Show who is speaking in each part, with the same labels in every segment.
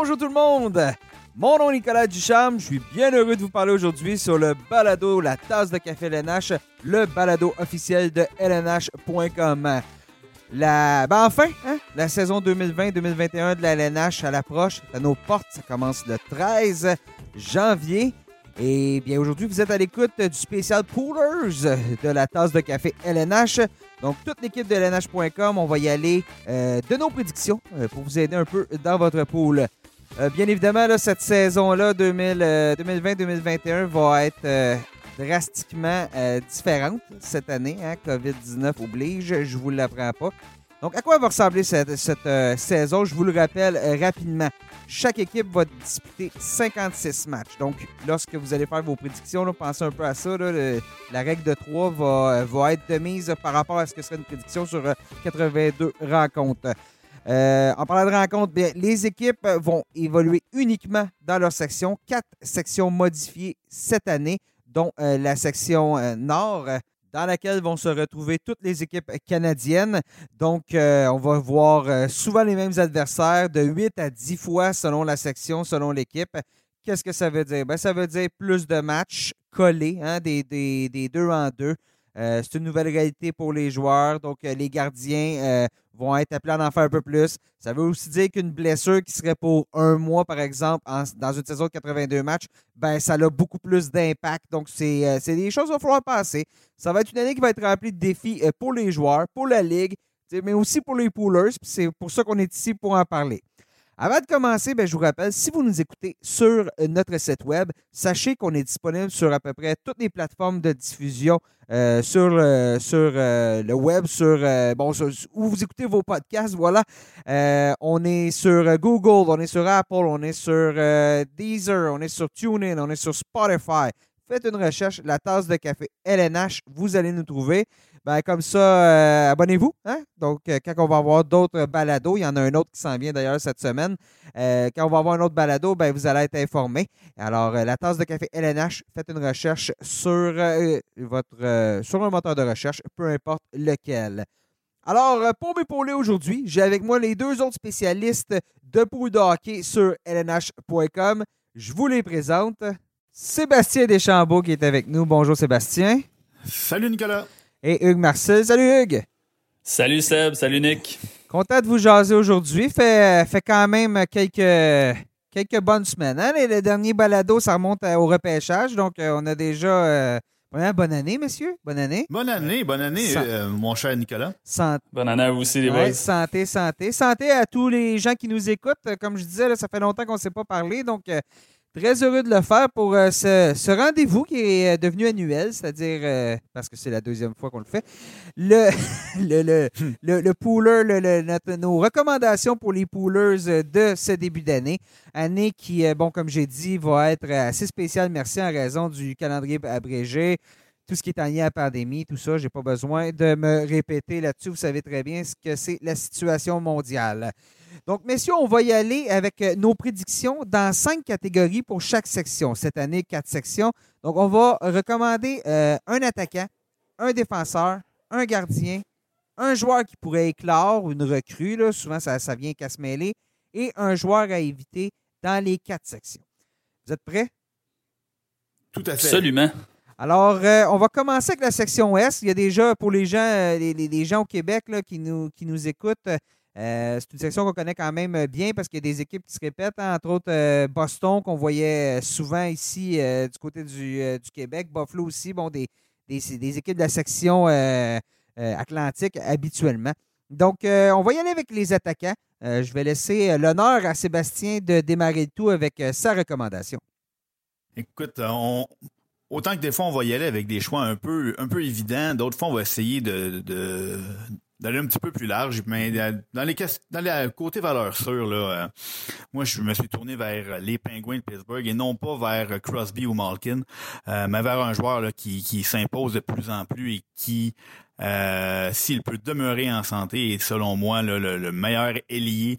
Speaker 1: Bonjour tout le monde! Mon nom est Nicolas Ducharme, je suis bien heureux de vous parler aujourd'hui sur le balado La tasse de café LNH, le balado officiel de LNH.com. La, ben enfin, hein, la saison 2020-2021 de la LNH à l'approche, à nos portes, ça commence le 13 janvier. Et bien aujourd'hui, vous êtes à l'écoute du spécial Poolers de la tasse de café LNH. Donc, toute l'équipe de LNH.com, on va y aller euh, de nos prédictions euh, pour vous aider un peu dans votre pool. Euh, bien évidemment, cette saison-là, 2020-2021, va être drastiquement différente cette année. Hein? COVID-19 oblige, je vous l'apprends pas. Donc, à quoi va ressembler cette, saison? Je vous le rappelle rapidement. Chaque équipe va disputer 56 matchs. Donc, lorsque vous allez faire vos prédictions, pensez un peu à ça. la règle de 3 va, va, être de mise par rapport à ce que serait une prédiction sur 82 euh, rencontres. Euh, en parlant de rencontres, bien, les équipes vont évoluer uniquement dans leur section. Quatre sections modifiées cette année, dont euh, la section nord dans laquelle vont se retrouver toutes les équipes canadiennes. Donc, euh, on va voir euh, souvent les mêmes adversaires de 8 à 10 fois selon la section, selon l'équipe. Qu'est-ce que ça veut dire? Ben, ça veut dire plus de matchs collés, hein, des, des, deux en deux. Euh, c'est une nouvelle réalité pour les joueurs. Donc, les gardiens vont être appelés à en faire un peu plus. Ça veut aussi dire qu'une blessure qui serait pour un mois, par exemple, dans une saison de 82 matchs, ben ça a beaucoup plus d'impact. Donc, c'est des choses qu'il va falloir passer. Ça va être une année qui va être remplie de défis euh, pour les joueurs, pour la ligue, mais aussi pour les poolers. C'est pour ça qu'on est ici pour en parler. Avant de commencer, ben, je vous rappelle, si vous nous écoutez sur euh, notre site web, sachez qu'on est disponible sur à peu près toutes les plateformes de diffusion euh, sur, sur le web, sur, bon, où vous écoutez vos podcasts. Voilà. on est sur Google, on est sur Apple, on est sur Deezer, on est sur TuneIn, on est sur Spotify faites une recherche, la tasse de café LNH, vous allez nous trouver. Ben, comme ça, euh, abonnez-vous. Hein? Donc, euh, quand on va avoir d'autres balados, il y en a un autre qui s'en vient d'ailleurs cette semaine. Euh, quand on va avoir un autre balado, ben, vous allez être informé. Alors, la tasse de café LNH, faites une recherche sur, votre, sur un moteur de recherche, peu importe lequel. Alors, pour m'épauler aujourd'hui, j'ai avec moi les deux autres spécialistes de poule de hockey sur lnh.com. Je vous les présente. Sébastien Deschambault qui est avec nous. Bonjour Sébastien.
Speaker 2: Salut Nicolas.
Speaker 1: Et Hugues Marcel. Salut Hugues.
Speaker 3: Salut Seb, salut Nick.
Speaker 1: Content de vous jaser aujourd'hui. Fait, fait quand même quelques, quelques bonnes semaines. Hein? Le, dernier balado, ça remonte au repêchage. Donc, euh, on a déjà. Euh, bonne année, messieurs. Bonne année.
Speaker 2: Bonne année, bonne année, euh, mon cher Nicolas.
Speaker 3: Bonne année à vous aussi, les boys.
Speaker 1: Santé, santé. Santé à tous les gens qui nous écoutent. Comme je disais, ça fait longtemps qu'on ne s'est pas parlé. Donc, Très heureux de le faire pour euh, ce, rendez-vous qui est euh, devenu annuel, c'est-à-dire, euh, parce que c'est la deuxième fois qu'on le fait, le, le, le, le, pooler, nos recommandations pour les poolers de ce début d'année. Année qui, bon, comme j'ai dit, va être assez spéciale, merci, en raison du calendrier abrégé tout ce qui est en lien à la pandémie, tout ça, je n'ai pas besoin de me répéter là-dessus. Vous savez très bien ce que c'est la situation mondiale. Donc, messieurs, on va y aller avec euh, nos prédictions dans cinq catégories pour chaque section. Cette année, quatre sections. Donc, on va recommander euh, un attaquant, un défenseur, un gardien, un joueur qui pourrait éclore ou une recrue, là, souvent ça, ça vient qu'à se mêler, et un joueur à éviter dans les quatre sections. Vous êtes prêts?
Speaker 2: Tout à fait.
Speaker 3: Absolument.
Speaker 1: Alors, euh, on va commencer avec la section S. Il y a déjà, pour les gens, les, gens au Québec là, qui, nous, qui nous écoutent, euh, c'est une section qu'on connaît quand même bien parce qu'il y a des équipes qui se répètent, hein, entre autres euh, Boston qu'on voyait souvent ici euh, du côté du, Québec, Buffalo aussi, bon, des, des, équipes de la section atlantique habituellement. Donc, on va y aller avec les attaquants. je vais laisser l'honneur à Sébastien de démarrer le tout avec sa recommandation.
Speaker 2: Écoute, autant que des fois, on va y aller avec des choix un peu, un peu évidents, d'autres fois, on va essayer de d'aller un petit peu plus large. Mais dans les dans les côté valeurs sûres, là, euh, moi je me suis tourné vers les Penguins de Pittsburgh et non pas vers Crosby ou Malkin, euh, mais vers un joueur là, qui, qui s'impose de plus en plus et qui, euh, s'il peut demeurer en santé, est selon moi le, meilleur ailier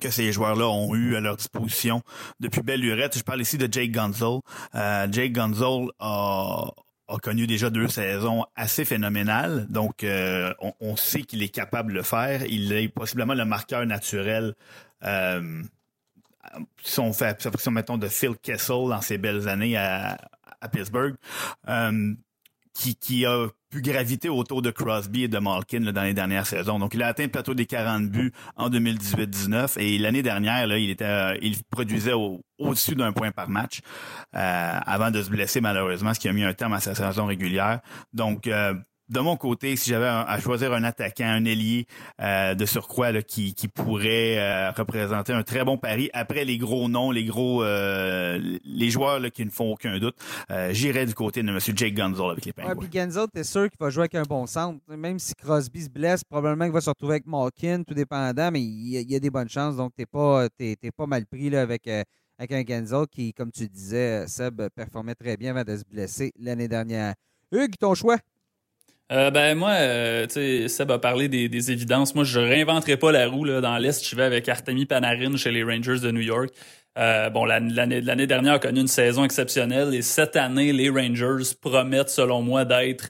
Speaker 2: que ces joueurs-là ont eu à leur disposition depuis belle lurette. Je parle ici de Jake Gunzel. Jake Gunzel a, a connu déjà deux saisons assez phénoménales. Donc, euh, on, sait qu'il est capable de le faire. Il est possiblement le marqueur naturel euh, si on fait mettons de Phil Kessel dans ses belles années à, à Pittsburgh, qui, qui a pu graviter autour de Crosby et de Malkin dans les dernières saisons. Donc, il a atteint le plateau des 40 buts en 2018-19 et l'année dernière, là, il était, euh, il produisait au, au-dessus d'un point par match euh, avant de se blesser malheureusement, ce qui a mis un terme à sa saison régulière. Donc, euh, de mon côté, si j'avais à choisir un attaquant, un ailier euh, de surcroît là, qui, qui pourrait euh, représenter un très bon pari après les gros noms, les gros euh, les joueurs là, qui ne font aucun doute, j'irais du côté de M. Jake Gunzel avec les Penguins.
Speaker 1: Ouais, puis Gunzel, t'es sûr qu'il va jouer avec un bon centre. Même si Crosby se blesse, probablement qu'il va se retrouver avec Malkin, tout dépendant, mais il y, a, des bonnes chances. Donc, t'es pas, t'es, pas mal pris là, avec, avec un Gunzel qui, comme tu disais, Seb, performait très bien avant de se blesser l'année dernière. Hugues, ton choix?
Speaker 3: Euh, ben moi, euh, tu sais, Seb a parlé des, évidences. Moi, je réinventerai pas la roue là. dans l'Est. Je vais avec Artemi Panarin chez les Rangers de New York. Euh, bon, l'année dernière a connu une saison exceptionnelle et cette année, les Rangers promettent, selon moi, d'être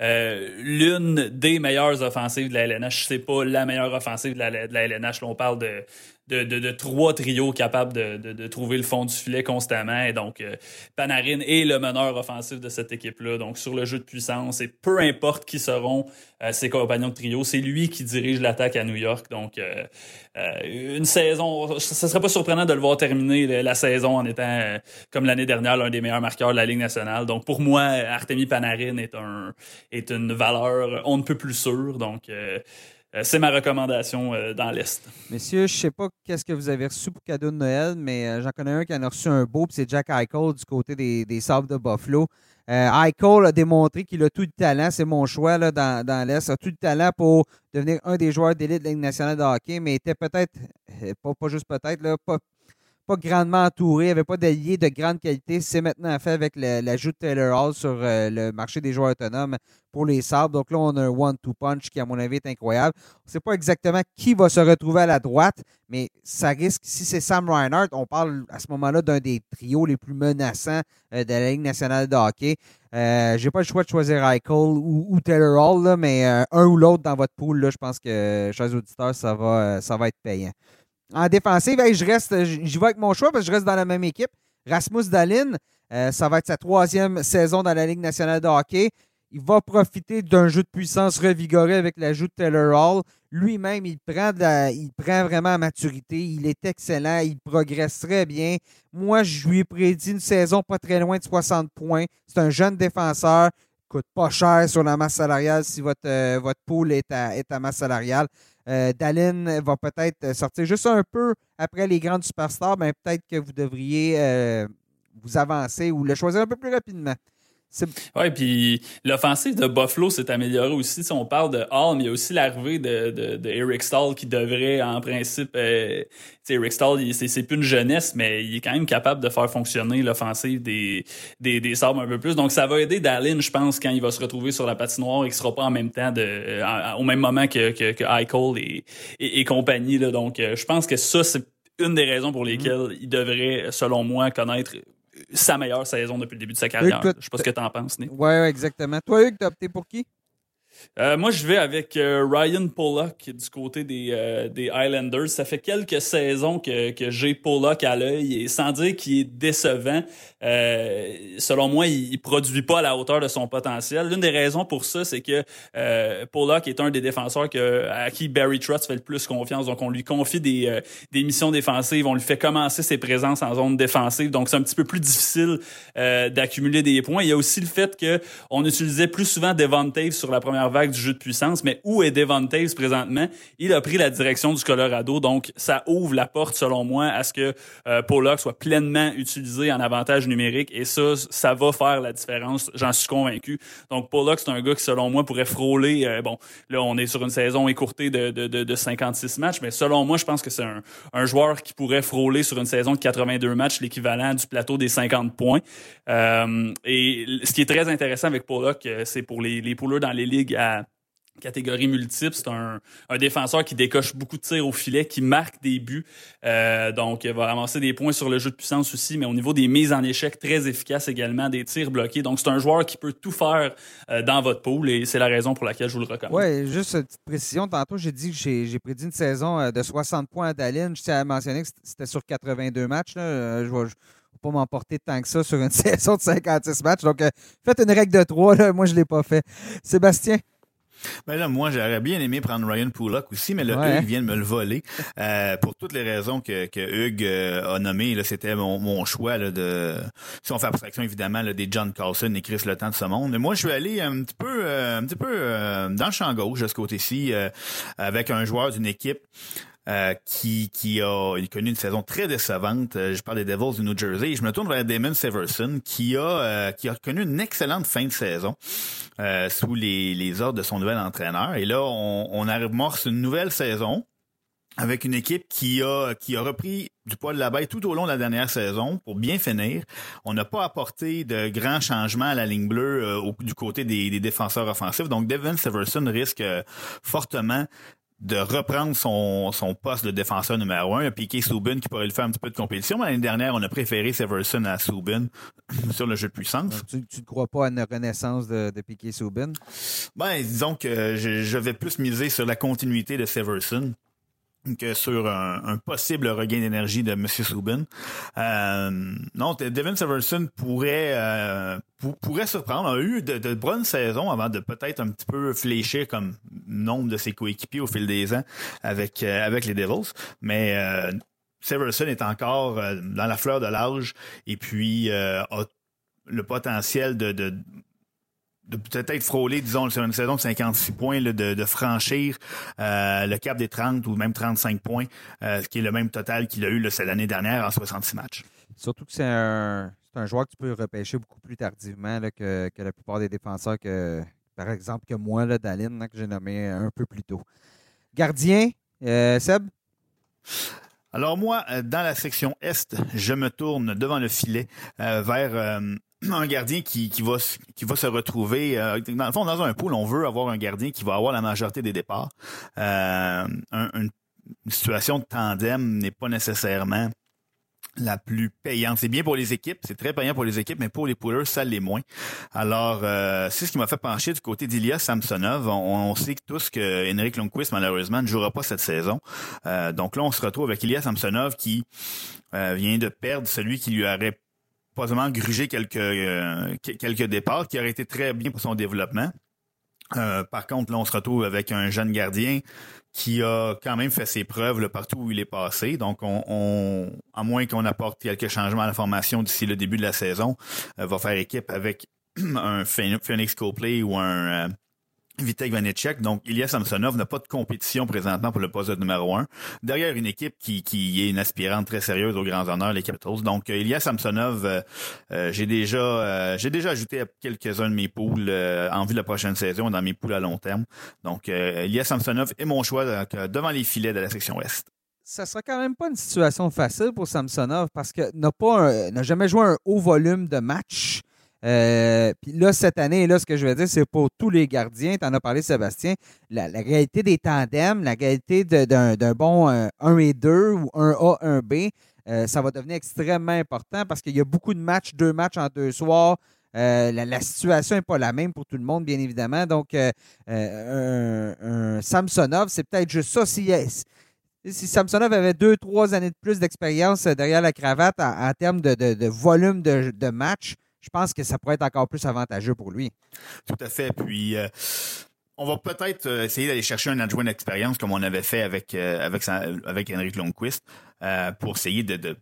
Speaker 3: l'une des meilleures offensives de la LNH. C'est pas la meilleure offensive de la, de la LNH. Là, on parle de de, de, de, trois trios capables de, trouver le fond du filet constamment. Et donc, euh, Panarin est le meneur offensif de cette équipe-là. Donc, sur le jeu de puissance, et peu importe qui seront euh, ses compagnons de trio, c'est lui qui dirige l'attaque à New York. Donc, euh, une saison, ce serait pas surprenant de le voir terminer la saison en étant, comme l'année dernière, l'un des meilleurs marqueurs de la Ligue nationale. Donc, pour moi, Artemi Panarin est, un, est une valeur on ne peut plus sûre. Donc, euh, c'est ma recommandation euh, dans l'Est.
Speaker 1: Messieurs, je ne sais pas qu'est-ce que vous avez reçu pour cadeau de Noël, mais euh, j'en connais un qui en a reçu un beau, c'est Jack Eichel du côté des, des de Buffalo. Eichel a démontré qu'il a tout le talent, c'est mon choix là, dans, dans l'Est, a tout le talent pour devenir un des joueurs d'élite de la Ligue nationale de hockey, mais était peut-être, pas, pas juste peut-être, pas, pas grandement entouré, avait pas d'alliés de grande qualité. C'est maintenant fait avec l'ajout de Taylor Hall sur euh, le marché des joueurs autonomes pour les Sabres. Donc là, on a un one-two punch qui, à mon avis, est incroyable. On ne sait pas exactement qui va se retrouver à la droite, mais ça risque, si c'est Sam Reinhardt, on parle à ce moment-là d'un des trios les plus menaçants euh, de la Ligue nationale de hockey. Euh, J'ai pas le choix de choisir Eichel ou, Taylor Hall, mais euh, un ou l'autre dans votre pool, là, je pense que, chers auditeurs, ça va, ça va être payant. En défensive, je reste, j'y vais avec mon choix parce que je reste dans la même équipe. Rasmus Dalin, euh, ça va être sa troisième saison dans la Ligue nationale de hockey. Il va profiter d'un jeu de puissance revigoré avec l'ajout de Taylor Hall. Lui-même, il prend il prend vraiment maturité. Il est excellent. Il progresse très bien. Moi, je lui ai prédit une saison pas très loin de 60 points. C'est un jeune défenseur. Coûte pas cher sur la masse salariale si votre, euh, votre pool est à, est à masse salariale. Euh, va peut-être sortir juste un peu après les grandes superstars, mais peut-être que vous devriez euh, vous avancer ou le choisir un peu plus rapidement.
Speaker 3: Oui, puis l'offensive de Buffalo s'est améliorée aussi. Si on parle de Hall, mais il y a aussi l'arrivée de, de, de, Eric Stahl qui devrait, en principe, euh, Eric Stahl, c'est plus une jeunesse, mais il est quand même capable de faire fonctionner l'offensive des, des, des Sabres un peu plus. Donc, ça va aider Dallin, je pense, quand il va se retrouver sur la patinoire et qu'il sera pas en même temps, de, euh, au même moment que, que, que Eichel et, et, compagnie. Là. Donc, euh, je pense que ça, c'est une des raisons pour lesquelles mm-hmm. il devrait, selon moi, connaître sa meilleure saison depuis le début de sa carrière. Je sais pas ce que tu en penses, Nick.
Speaker 1: Oui, ouais, exactement. Toi, Hugues, t'as opté pour qui?
Speaker 3: Euh, moi, je vais avec euh, Ryan Pollock du côté des, euh, des Islanders. Ça fait quelques saisons que, que j'ai Pollock à l'œil et sans dire qu'il est décevant, selon moi, il, il, produit pas à la hauteur de son potentiel. L'une des raisons pour ça, c'est que Pollock est un des défenseurs que, à qui Barry Trotz fait le plus confiance. Donc, on lui confie des, des missions défensives, on lui fait commencer ses présences en zone défensive. Donc, c'est un petit peu plus difficile d'accumuler des points. Il y a aussi le fait que on utilisait plus souvent Devon Taves sur la première vague du jeu de puissance. Mais où est Devon présentement? Il a pris la direction du Colorado. Donc, ça ouvre la porte, selon moi, à ce que euh, Pollock soit pleinement utilisé en avantage numérique. Et ça, ça va faire la différence. J'en suis convaincu. Donc, Pollock, c'est un gars qui, selon moi, pourrait frôler. Euh, bon, là, on est sur une saison écourtée de, de, de, 56 matchs. Mais selon moi, je pense que c'est un, un joueur qui pourrait frôler sur une saison de 82 matchs, l'équivalent du plateau des 50 points. Euh, et ce qui est très intéressant avec Pollock, c'est pour les, les dans les ligues catégorie multiple. C'est un, défenseur qui décoche beaucoup de tirs au filet, qui marque des buts. Euh, donc, il va avancer des points sur le jeu de puissance aussi, mais au niveau des mises en échec, très efficace également, des tirs bloqués. Donc, c'est un joueur qui peut tout faire euh, dans votre pool et c'est la raison pour laquelle je vous le recommande.
Speaker 1: Oui, juste une petite précision. Tantôt, j'ai dit que j'ai prédit une saison euh, de 60 points à Dallin. Je tiens à mentionner que c'était sur 82 matchs. Je vais pas m'emporter tant que ça sur une saison de 56 matchs. Donc, faites une règle de 3. Moi, je ne l'ai pas fait. Sébastien?
Speaker 2: Ben là, moi, j'aurais bien aimé prendre Ryan Pullock aussi, mais là, Hugues vient de me le voler. Euh, pour toutes les raisons que, que Hugues euh, a nommées, c'était mon, mon, choix là, de. Si on fait abstraction évidemment là, des John Carlson et Chris Le Temps de ce monde. Mais moi, je suis allé un petit peu, euh, un petit peu dans le champ gauche de ce côté-ci, avec un joueur d'une équipe euh, qui, qui a connu une saison très décevante. Euh, je parle des Devils du New Jersey. je me tourne vers Damon Severson, qui a, euh, qui a connu une excellente fin de saison sous les, les ordres de son nouvel entraîneur. Et là, on, on amorce une nouvelle saison avec une équipe qui a qui a repris du poids de la bête tout au long de la dernière saison pour bien finir. On n'a pas apporté de grands changements à la ligne bleue du côté des, des, défenseurs offensifs. Donc Devin Severson risque fortement de reprendre son, son poste de défenseur numéro un. Piqué Subin qui pourrait le faire un petit peu de compétition. Mais l'année dernière, on a préféré Severson à Subin sur le jeu de puissance.
Speaker 1: Tu ne crois pas à une renaissance de, de Piqué Subin?
Speaker 2: Ben, disons que je, je, vais plus miser sur la continuité de Severson que sur un, possible regain d'énergie de M. Subin. Euh, non, Devin Severson pourrait euh, pourrait surprendre. a eu de, bonnes saisons avant de peut-être un petit peu fléchir comme nombre de ses coéquipiers au fil des ans avec euh, avec les Devils, mais euh, Severson est encore dans la fleur de l'âge et puis a le potentiel de, de de peut-être frôler, disons, sur une saison de 56 points, de, de, franchir euh, le cap des 30 ou même 35 points, euh, ce qui est le même total qu'il a eu l'année dernière en 66 matchs.
Speaker 1: Surtout que c'est un, un, joueur que tu peux repêcher beaucoup plus tardivement que, que, la plupart des défenseurs, que, par exemple, que moi, là, Daline, que j'ai nommé un peu plus tôt. Gardien, euh, Seb?
Speaker 2: Alors moi, dans la section Est, je me tourne devant le filet vers un gardien qui, qui, va, qui va se retrouver euh, dans le fond dans un pool on veut avoir un gardien qui va avoir la majorité des départs euh, une situation de tandem n'est pas nécessairement la plus payante. C'est bien pour les équipes, c'est très payant pour les équipes, mais pour les poolers, ça l'est moins. Alors, euh, c'est ce qui m'a fait pencher du côté d'Ilias Samsonov. On, sait tous que Henrik Lundqvist, malheureusement, ne jouera pas cette saison. donc là, on se retrouve avec Ilias Samsonov qui vient de perdre celui qui lui aurait pas seulement grugé quelques, euh, quelques départs, qui aurait été très bien pour son développement. Euh, par contre, là, on se retrouve avec un jeune gardien qui a quand même fait ses preuves partout où il est passé. Donc, on, à moins qu'on apporte quelques changements à la formation d'ici le début de la saison, euh, va faire équipe avec un Phoenix Copley ou un Vitek Vanecek. Donc, Ilya Samsonov n'a pas de compétition présentement pour le poste de numéro un. Derrière une équipe qui, qui est une aspirante très sérieuse aux grands honneurs, les Capitals. Donc, euh, Ilya Samsonov, euh, euh, j'ai déjà j'ai déjà ajouté quelques-uns de mes poules en vue de la prochaine saison dans mes poules à long terme. Donc, Ilya Samsonov est mon choix devant les filets de la section Ouest
Speaker 1: ça sera quand même pas une situation facile pour Samsonov parce que n'a pas n'a jamais joué un haut volume de match. Euh, puis là, cette année, là, ce que je veux dire, c'est pour tous les gardiens, tu en as parlé, Sébastien, la, réalité des tandems, la réalité d'un bon 1 euh, et 2 ou 1A, 1B, euh, ça va devenir extrêmement important parce qu'il y a beaucoup de matchs, deux matchs en deux soirs. la, situation n'est pas la même pour tout le monde, bien évidemment. Donc, un, Samsonov, c'est peut-être juste ça. Si, si Samsonov avait deux, trois années de plus d'expérience derrière la cravate en, termes de, volume de, de je pense que ça pourrait être encore plus avantageux pour lui.
Speaker 2: Tout à fait. Puis euh, on va peut-être euh, essayer d'aller chercher un adjoint d'expérience comme on avait fait avec euh, avec avec Henrik Lundqvist pour essayer de,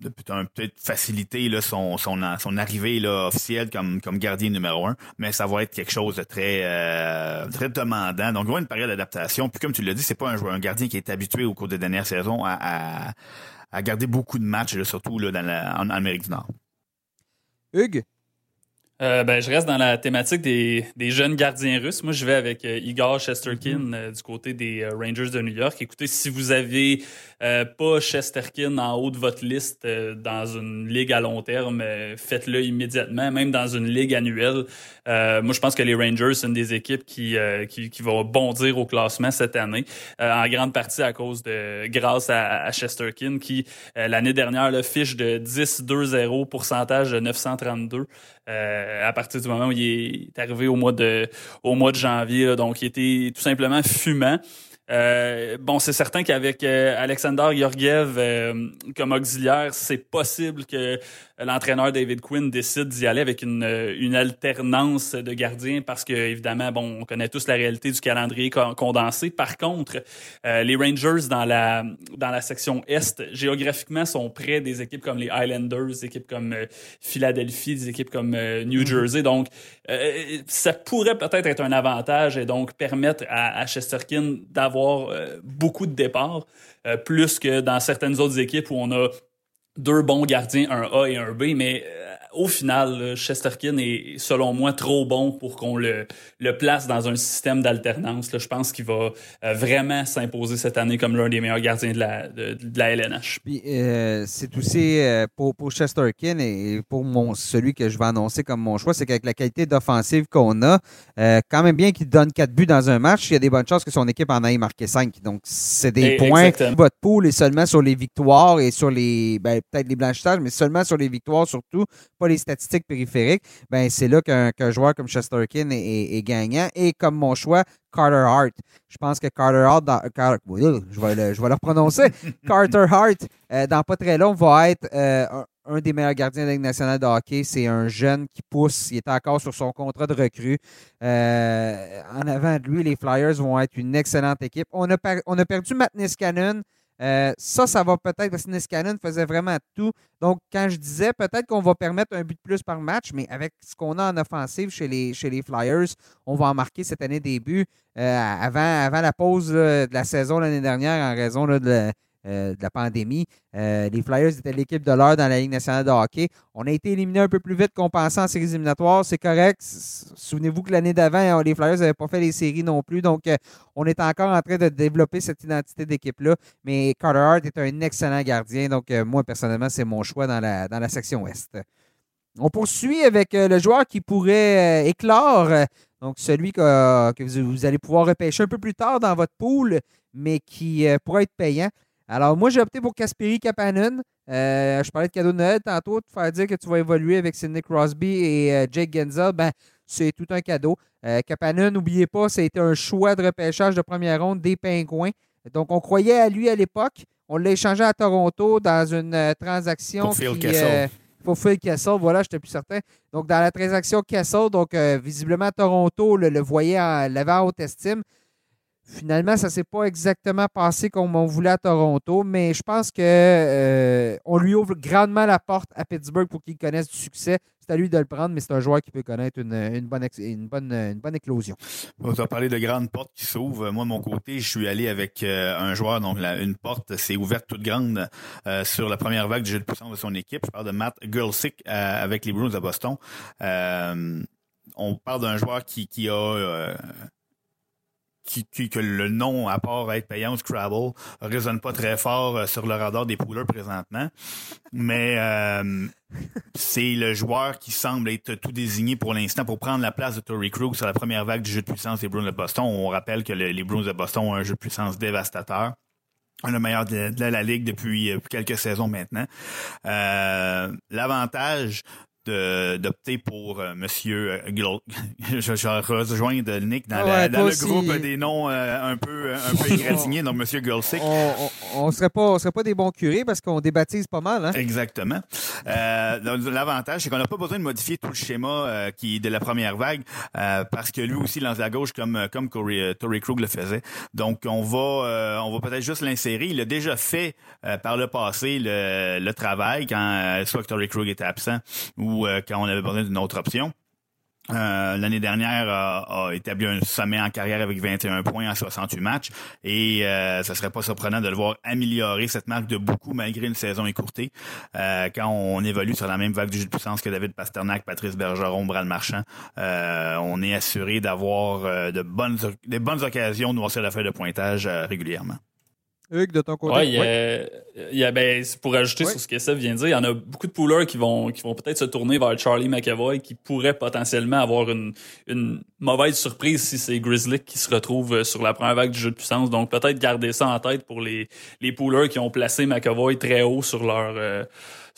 Speaker 2: peut-être faciliter son, son, son arrivée là, officielle comme, comme gardien numéro un, mais ça va être quelque chose de très, très demandant. Donc, il y aura une période d'adaptation. Puis comme tu l'as dit, c'est pas un joueur, un gardien qui est habitué au cours des dernières saisons à, à, garder beaucoup de matchs, surtout là, en Amérique du Nord.
Speaker 1: Hugues?
Speaker 3: Euh, ben, je reste dans la thématique des, des, jeunes gardiens russes. Moi, je vais avec euh, Igor Chesterkin mm-hmm. euh, du côté des Rangers de New York. Écoutez, si vous avez pas Chesterkin en haut de votre liste dans une ligue à long terme, faites-le immédiatement, même dans une ligue annuelle. moi, je pense que les Rangers, sont une des équipes qui, qui, qui vont bondir au classement cette année, en grande partie à cause de grâce à, à Chesterkin, qui l'année dernière le fiche de 10-2-0, pourcentage de 932. Euh, à partir du moment où il est arrivé au mois de, au mois de janvier. donc, il était tout simplement fumant. Euh, bon, c'est certain qu'avec euh, Alexander Georgiev euh, comme auxiliaire, c'est possible que l'entraîneur David Quinn décide d'y aller avec une, une alternance de gardiens parce que, évidemment, bon, on connaît tous la réalité du calendrier condensé. Par contre, les Rangers dans la, dans la section Est, géographiquement, sont près des équipes comme les Islanders, des équipes comme Philadelphie, des équipes comme New mm-hmm. Jersey. Donc, ça pourrait peut-être être un avantage et donc permettre à, à Chesterkin d'avoir euh, beaucoup de départs, euh, plus que dans certaines autres équipes où on a deux bons gardiens, un A et un B, mais euh, au final, Chesterkin est, selon moi, trop bon pour qu'on le, le place dans un système d'alternance. Je pense qu'il va euh, vraiment s'imposer cette année comme l'un des meilleurs gardiens de la, de, la LNH.
Speaker 1: Puis, euh, c'est aussi euh, pour, pour Chesterkin et pour mon, celui que je vais annoncer comme mon choix, c'est qu'avec la qualité d'offensive qu'on a, quand même bien qu'il donne quatre buts dans un match, il y a des bonnes chances que son équipe en ait marqué cinq. Donc, c'est des points. Votre pool est seulement sur les victoires et sur les, ben, peut-être les blanchissages, mais seulement sur les victoires surtout pas les statistiques périphériques, ben c'est là qu'un joueur comme Chesterkin est, gagnant. Et comme mon choix, Carter Hart. Je pense que Carter Hart, dans, je, vais le, je vais le prononcer, Carter Hart, euh, dans pas très long, va être euh, un, des meilleurs gardiens de la Ligue nationale de hockey. C'est un jeune qui pousse. Il est encore sur son contrat de recrue. Euh, en avant de lui, les Flyers vont être une excellente équipe. On a, on a perdu Matt Niskanen. Euh, ça, ça va peut-être, parce que Niskanen faisait vraiment tout. Donc, quand je disais peut-être qu'on va permettre un but de plus par match, mais avec ce qu'on a en offensive chez les, chez les Flyers, on va en marquer cette année début. Euh, avant, avant la pause de la saison l'année dernière, en raison de, euh, de la pandémie. Euh, les Flyers étaient l'équipe de l'heure dans la Ligue nationale de hockey. On a été éliminé un peu plus vite qu'on pensait en séries éliminatoires. C'est correct. Souvenez-vous que l'année d'avant, les Flyers n'avaient pas fait les séries non plus. Donc, euh, on est encore en train de développer cette identité d'équipe-là. Mais Carter Hart est un excellent gardien. Donc, moi, personnellement, c'est mon choix dans la, dans la section Ouest. On poursuit avec le joueur qui pourrait éclore. donc, celui que, que vous, allez pouvoir repêcher un peu plus tard dans votre pool, mais qui pourrait être payant. Alors, moi, j'ai opté pour Kasperi Kapanen. Euh, je parlais de cadeau de Noël tantôt, de faire dire que tu vas évoluer avec Sidney Crosby et euh, Jake Genzel. Ben, c'est tout un cadeau. Euh, Kapanen, n'oubliez pas, ça a été un choix de repêchage de première ronde des Pingouins. Donc, on croyait à lui à l'époque. On l'a échangé à Toronto dans une transaction. Pour
Speaker 2: Phil Kessel.
Speaker 1: pour Phil Kessel, voilà, j'étais plus certain. Donc, dans la transaction Kessel, donc visiblement, Toronto le, voyait, l'avait en haute estime. Finalement, ça ne s'est pas exactement passé comme on voulait à Toronto, mais je pense qu'on euh, lui ouvre grandement la porte à Pittsburgh pour qu'il connaisse du succès. C'est à lui de le prendre, mais c'est un joueur qui peut connaître une, bonne, une, bonne, une bonne éclosion.
Speaker 2: On as parlé de grandes portes qui s'ouvrent. Moi, de mon côté, je suis allé avec euh, un joueur, donc une porte s'est ouverte toute grande euh, sur la première vague du jeu de puissance de son équipe. Je parle de Matt Girlsick avec les Bruins de Boston. on parle d'un joueur qui, qui a que le nom, à part être payant au Scrabble, résonne pas très fort euh, sur le radar des pouleurs présentement. Mais euh, c'est le joueur qui semble être tout désigné pour l'instant pour prendre la place de Tory Krug sur la première vague du jeu de puissance des Bruins de Boston. On rappelle que les Bruins de Boston ont un jeu de puissance dévastateur un le meilleur de, la ligue depuis, euh, quelques saisons maintenant. L'avantage d'opter pour euh, Monsieur euh, je, je rejoindre Nick dans, le groupe des noms euh, un peu un peu égratignés, donc Monsieur Gulsick.
Speaker 1: On, ne serait pas on serait pas des bons curés parce qu'on débaptise pas mal. Hein?
Speaker 2: Exactement. L'avantage, c'est qu'on n'a pas besoin de modifier tout le schéma qui est de la première vague parce que lui aussi lance à gauche comme comme Corey, Tory Krug le faisait. Donc on va on va peut-être juste l'insérer. Il a déjà fait par le passé le, le travail quand soit que Tory Krug était absent ou euh, quand on avait besoin d'une autre option. Euh, l'année dernière a, établi un sommet en carrière avec 21 points en 68 matchs et euh, ce serait pas surprenant de le voir améliorer cette marque de beaucoup malgré une saison écourtée. Euh, quand on évolue sur la même vague du jeu de puissance que David Pasternak, Patrice Bergeron, Brad Marchand, euh, on est assuré d'avoir de bonnes occasions de voir la feuille de pointage régulièrement.
Speaker 1: Hugues, de ton côté?
Speaker 3: Ouais, il y a, ben, pour ajouter sur ce que ça vient de dire, il y en a beaucoup de poolers qui vont, qui vont peut-être se tourner vers Charlie McAvoy, qui pourrait potentiellement avoir une, une mauvaise surprise si c'est Grizzly qui se retrouve sur la première vague du jeu de puissance. Donc peut-être garder ça en tête pour les, les poolers qui ont placé McAvoy très haut sur leur, euh,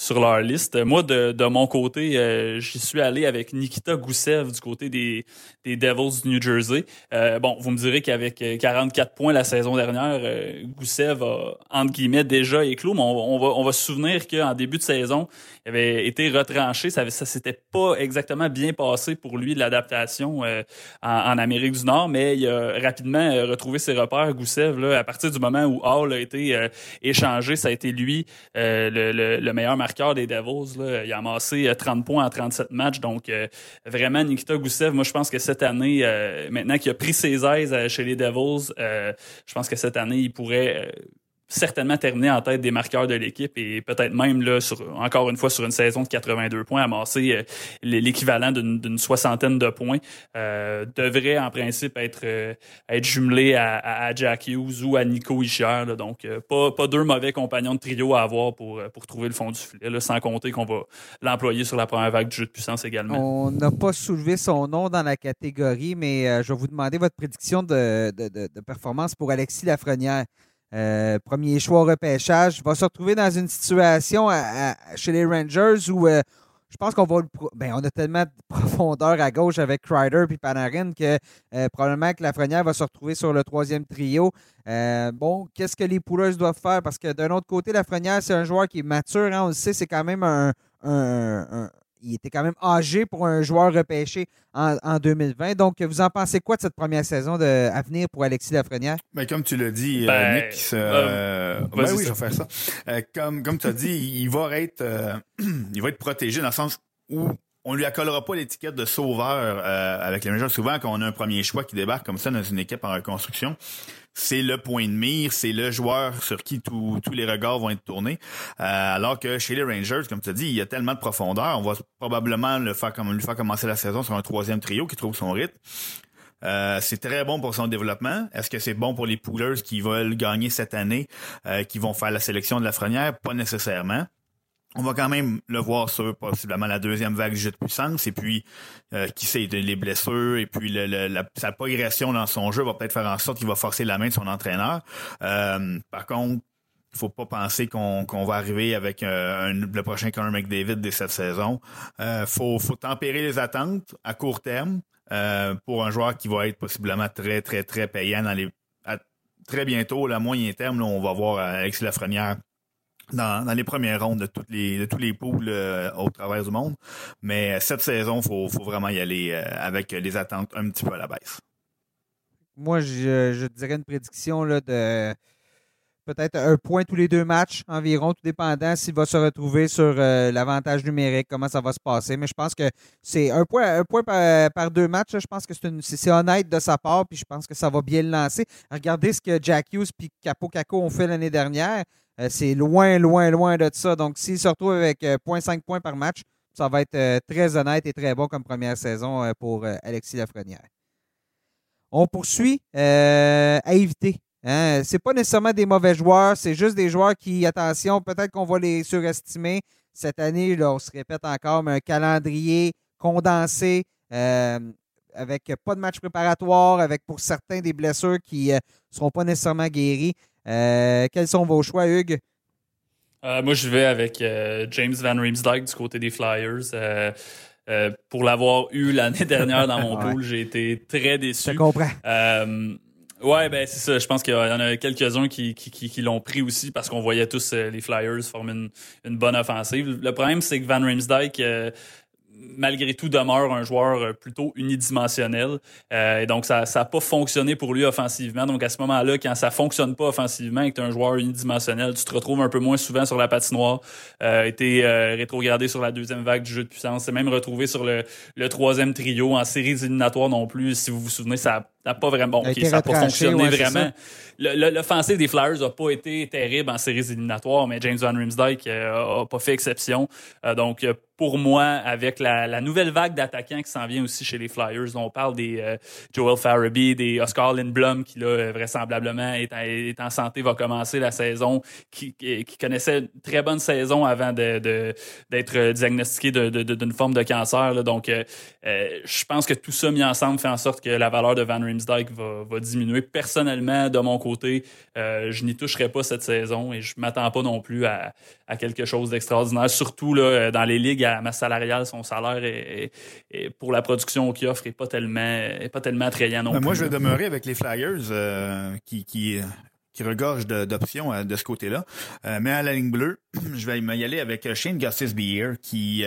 Speaker 3: sur leur liste. Moi, de, de mon côté, euh, j'y suis allé avec Nikita Goussev du côté des, des Devils du New Jersey. Euh, bon, vous me direz qu'avec 44 points la saison dernière, euh, Goussev a, entre guillemets, déjà éclos, mais on, va, on va se souvenir qu'en début de saison, il avait été retranché. Ça, ça s'était pas exactement bien passé pour lui, l'adaptation en, en, Amérique du Nord, mais il a rapidement retrouvé ses repères, Goussev. Là, à partir du moment où Hall a été échangé, ça a été lui le, le, le meilleur marqueur des Devils. Là. Il a amassé 30 euh, points en 37 matchs. Donc, euh, vraiment, Nikita Goussev, moi, je pense que cette année, euh, maintenant qu'il a pris ses aises chez les Devils, je pense que cette année, il pourrait certainement terminer en tête des marqueurs de l'équipe et peut-être même là sur encore une fois sur une saison de 82 points amasser euh, l'équivalent d'une soixantaine de points euh, devrait en principe être euh, être jumelé à, à, Jack Hughes ou à Nico Ischer donc pas pas deux mauvais compagnons de trio à avoir pour pour trouver le fond du filet là, sans compter qu'on va l'employer sur la première vague de jeu de puissance également.
Speaker 1: On n'a pas soulevé son nom dans la catégorie mais je vais vous demander votre prédiction de, de, de, de performance pour Alexis Lafrenière. Euh, premier choix au repêchage, va se retrouver dans une situation chez les Rangers où euh, je pense qu'on va. Ben, on a tellement de profondeur à gauche avec Crider et Panarin que euh, probablement que Lafrenière va se retrouver sur le troisième trio. bon, qu'est-ce que les Pouleurs doivent faire? Parce que d'un autre côté, Lafrenière, c'est un joueur qui est mature. Hein, on le sait, c'est quand même un, il était quand même âgé pour un joueur repêché en, 2020. Donc, vous en pensez quoi de cette première saison de, à venir pour Alexis Lafrenière?
Speaker 2: Ben, comme tu l'as dit, euh, ben, Nick, euh, ben oui, je vais faire ça. Euh, comme, comme tu as dit, il va être il va être protégé dans le sens où on lui accolera pas l'étiquette de sauveur avec les Rangers. Souvent, quand on a un premier choix qui débarque comme ça dans une équipe en reconstruction, c'est le point de mire, c'est le joueur sur qui tous les regards vont être tournés. Euh, alors que chez les Rangers, comme tu as dit, il y a tellement de profondeur, on va probablement le faire comme lui faire commencer la saison sur un troisième trio qui trouve son rythme. Euh, c'est très bon pour son développement. Est-ce que c'est bon pour les poolers qui veulent gagner cette année, euh, qui vont faire la sélection de la frenière? Pas nécessairement on va quand même le voir sur possiblement la deuxième vague de jeu de puissance et puis euh, qui sait les blessures et puis la, sa progression dans son jeu va peut-être faire en sorte qu'il va forcer la main de son entraîneur. Euh, par contre, il faut pas penser qu'on va arriver avec euh, le prochain Conor McDavid de cette saison. Euh, faut, tempérer les attentes à court terme pour un joueur qui va être possiblement très très très payant dans les très bientôt, à moyen terme, on va voir Alexis Lafrenière dans, les premières rondes de toutes les de tous les poules euh, au travers du monde. Mais euh, cette saison, faut faut vraiment y aller euh, avec les attentes un petit peu à la baisse.
Speaker 1: Moi, je, je dirais une prédiction là, de peut-être un point tous les deux matchs environ, tout dépendant s'il va se retrouver sur l'avantage numérique, comment ça va se passer. Mais je pense que c'est un point, un point par, deux matchs. je pense que c'est honnête de sa part, puis je pense que ça va bien le lancer. Regardez ce que Jack Hughes et Capo Caco ont fait l'année dernière. Euh, c'est loin, loin, loin de ça. Donc, s'il se retrouve avec 0.5 euh, points par match, ça va être euh, très honnête et très bon comme première saison pour Alexis Lafrenière. On poursuit à éviter. Hein. Ce n'est pas nécessairement des mauvais joueurs, c'est juste des joueurs qui, attention, peut-être qu'on va les surestimer. Cette année, on se répète encore, mais un calendrier condensé, avec pas de match préparatoire, avec pour certains des blessures qui ne seront pas nécessairement guéries. Euh, quels sont vos choix, Hugues?
Speaker 3: Euh, moi, je vais avec euh, James Van Riemsdyk du côté des Flyers. pour l'avoir eu l'année dernière dans mon pool, j'ai été très déçu.
Speaker 1: Je comprends.
Speaker 3: Ouais, ben c'est ça. Je pense qu'il y en a quelques-uns qui, qui, l'ont pris aussi parce qu'on voyait tous les Flyers former une, bonne offensive. Le problème, c'est que Van Riemsdyk, malgré tout demeure un joueur plutôt unidimensionnel. et donc, ça n'a pas fonctionné pour lui offensivement. Donc, à ce moment-là, quand ça fonctionne pas offensivement et que tu un joueur unidimensionnel, tu te retrouves un peu moins souvent sur la patinoire, euh, été rétrogradé sur la deuxième vague du jeu de puissance, et même retrouvé sur le, le troisième trio en séries éliminatoires non plus. Si vous vous souvenez, ça n'a pas vraiment, bon, ça n'a pas fonctionné vraiment. L'offensive des Flyers n'a pas été terrible en séries éliminatoires, mais James Van Riemsdyk euh, a pas fait exception. Euh, donc, euh, pour moi, avec la, nouvelle vague d'attaquants qui s'en vient aussi chez les Flyers, on parle des Joel Farabee, des Oscar Lindblom, qui là, vraisemblablement est, est, en santé, va commencer la saison, qui, qui connaissait une très bonne saison avant d'être de, diagnostiqué d'une forme de cancer. Donc, je pense que tout ça mis ensemble fait en sorte que la valeur de Van Riemsdyk va, va diminuer. Personnellement, de mon côté, je n'y toucherai pas cette saison et je m'attends pas non plus à, à quelque chose d'extraordinaire, surtout là, dans les ligues à masse salariale, son salaire est, pour la production qu'il offre n'est pas tellement, est pas tellement attrayant non
Speaker 2: plus.
Speaker 3: Moi,
Speaker 2: je vais demeurer avec les Flyers euh, qui, qui, qui regorge d'options euh, de, ce côté-là. Euh, mais à la ligne bleue, je vais y aller avec Shane Gustis Beer qui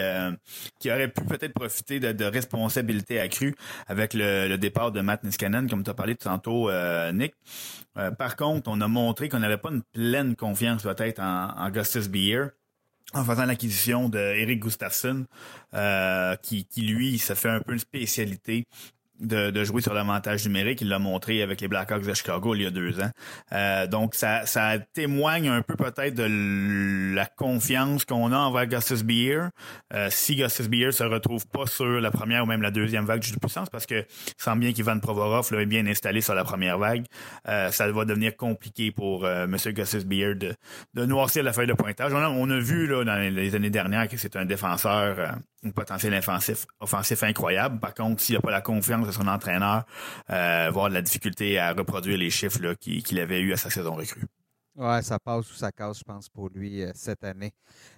Speaker 2: qui aurait pu peut-être profiter de, de responsabilités accrues avec le, départ de Matt Niskanen, comme tu as parlé tantôt, Nick. par contre, on a montré qu'on n'avait pas une pleine confiance peut-être en, en Beer en faisant l'acquisition de Eric Gustafsson, euh, qui, qui, lui, ça fait un peu une spécialité de, jouer sur l'avantage numérique. Il l'a montré avec les Blackhawks de Chicago il y a deux ans. Euh, donc, ça, ça témoigne un peu peut-être de la confiance qu'on a envers Gustus Beer. Euh, si Gustus Beer se retrouve pas sur la première ou même la deuxième vague de puissance, parce que semble bien qu'Ivan Provorov est bien installé sur la première vague, euh, ça va devenir compliqué pour euh, M. Gustus Beer de, de noircir la feuille de pointage. On a, on a vu là, dans les années dernières que c'est un défenseur un potentiel offensif, offensif incroyable. Par contre, s'il n'a pas la confiance son entraîneur, euh, avoir de la difficulté à reproduire les chiffres qu'il avait eu à sa saison recrue.
Speaker 1: Ouais, ça passe ou ça casse, je pense, pour lui euh, cette année.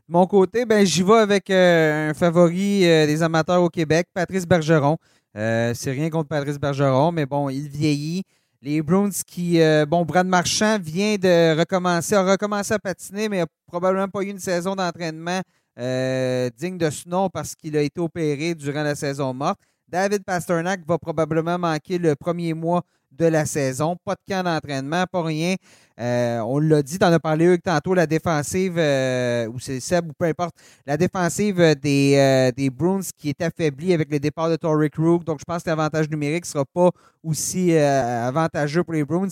Speaker 1: De mon côté, ben, j'y vais avec euh, un favori des amateurs au Québec, Patrice Bergeron. c'est rien contre Patrice Bergeron, mais bon, il vieillit. Les Bruins qui, bon, Brad Marchand vient de recommencer, a recommencé à patiner, mais n'a probablement pas eu une saison d'entraînement euh, digne de ce nom parce qu'il a été opéré durant la saison morte. David Pasternak va probablement manquer le premier mois de la saison. Pas de camp d'entraînement, pas rien. Euh, on l'a dit, tu en as parlé eux tantôt, la défensive, euh, ou c'est Seb ou peu importe, la défensive des, des Bruins qui est affaiblie avec le départ de Torrey Krug. Donc, je pense que l'avantage numérique ne sera pas aussi avantageux pour les Bruins.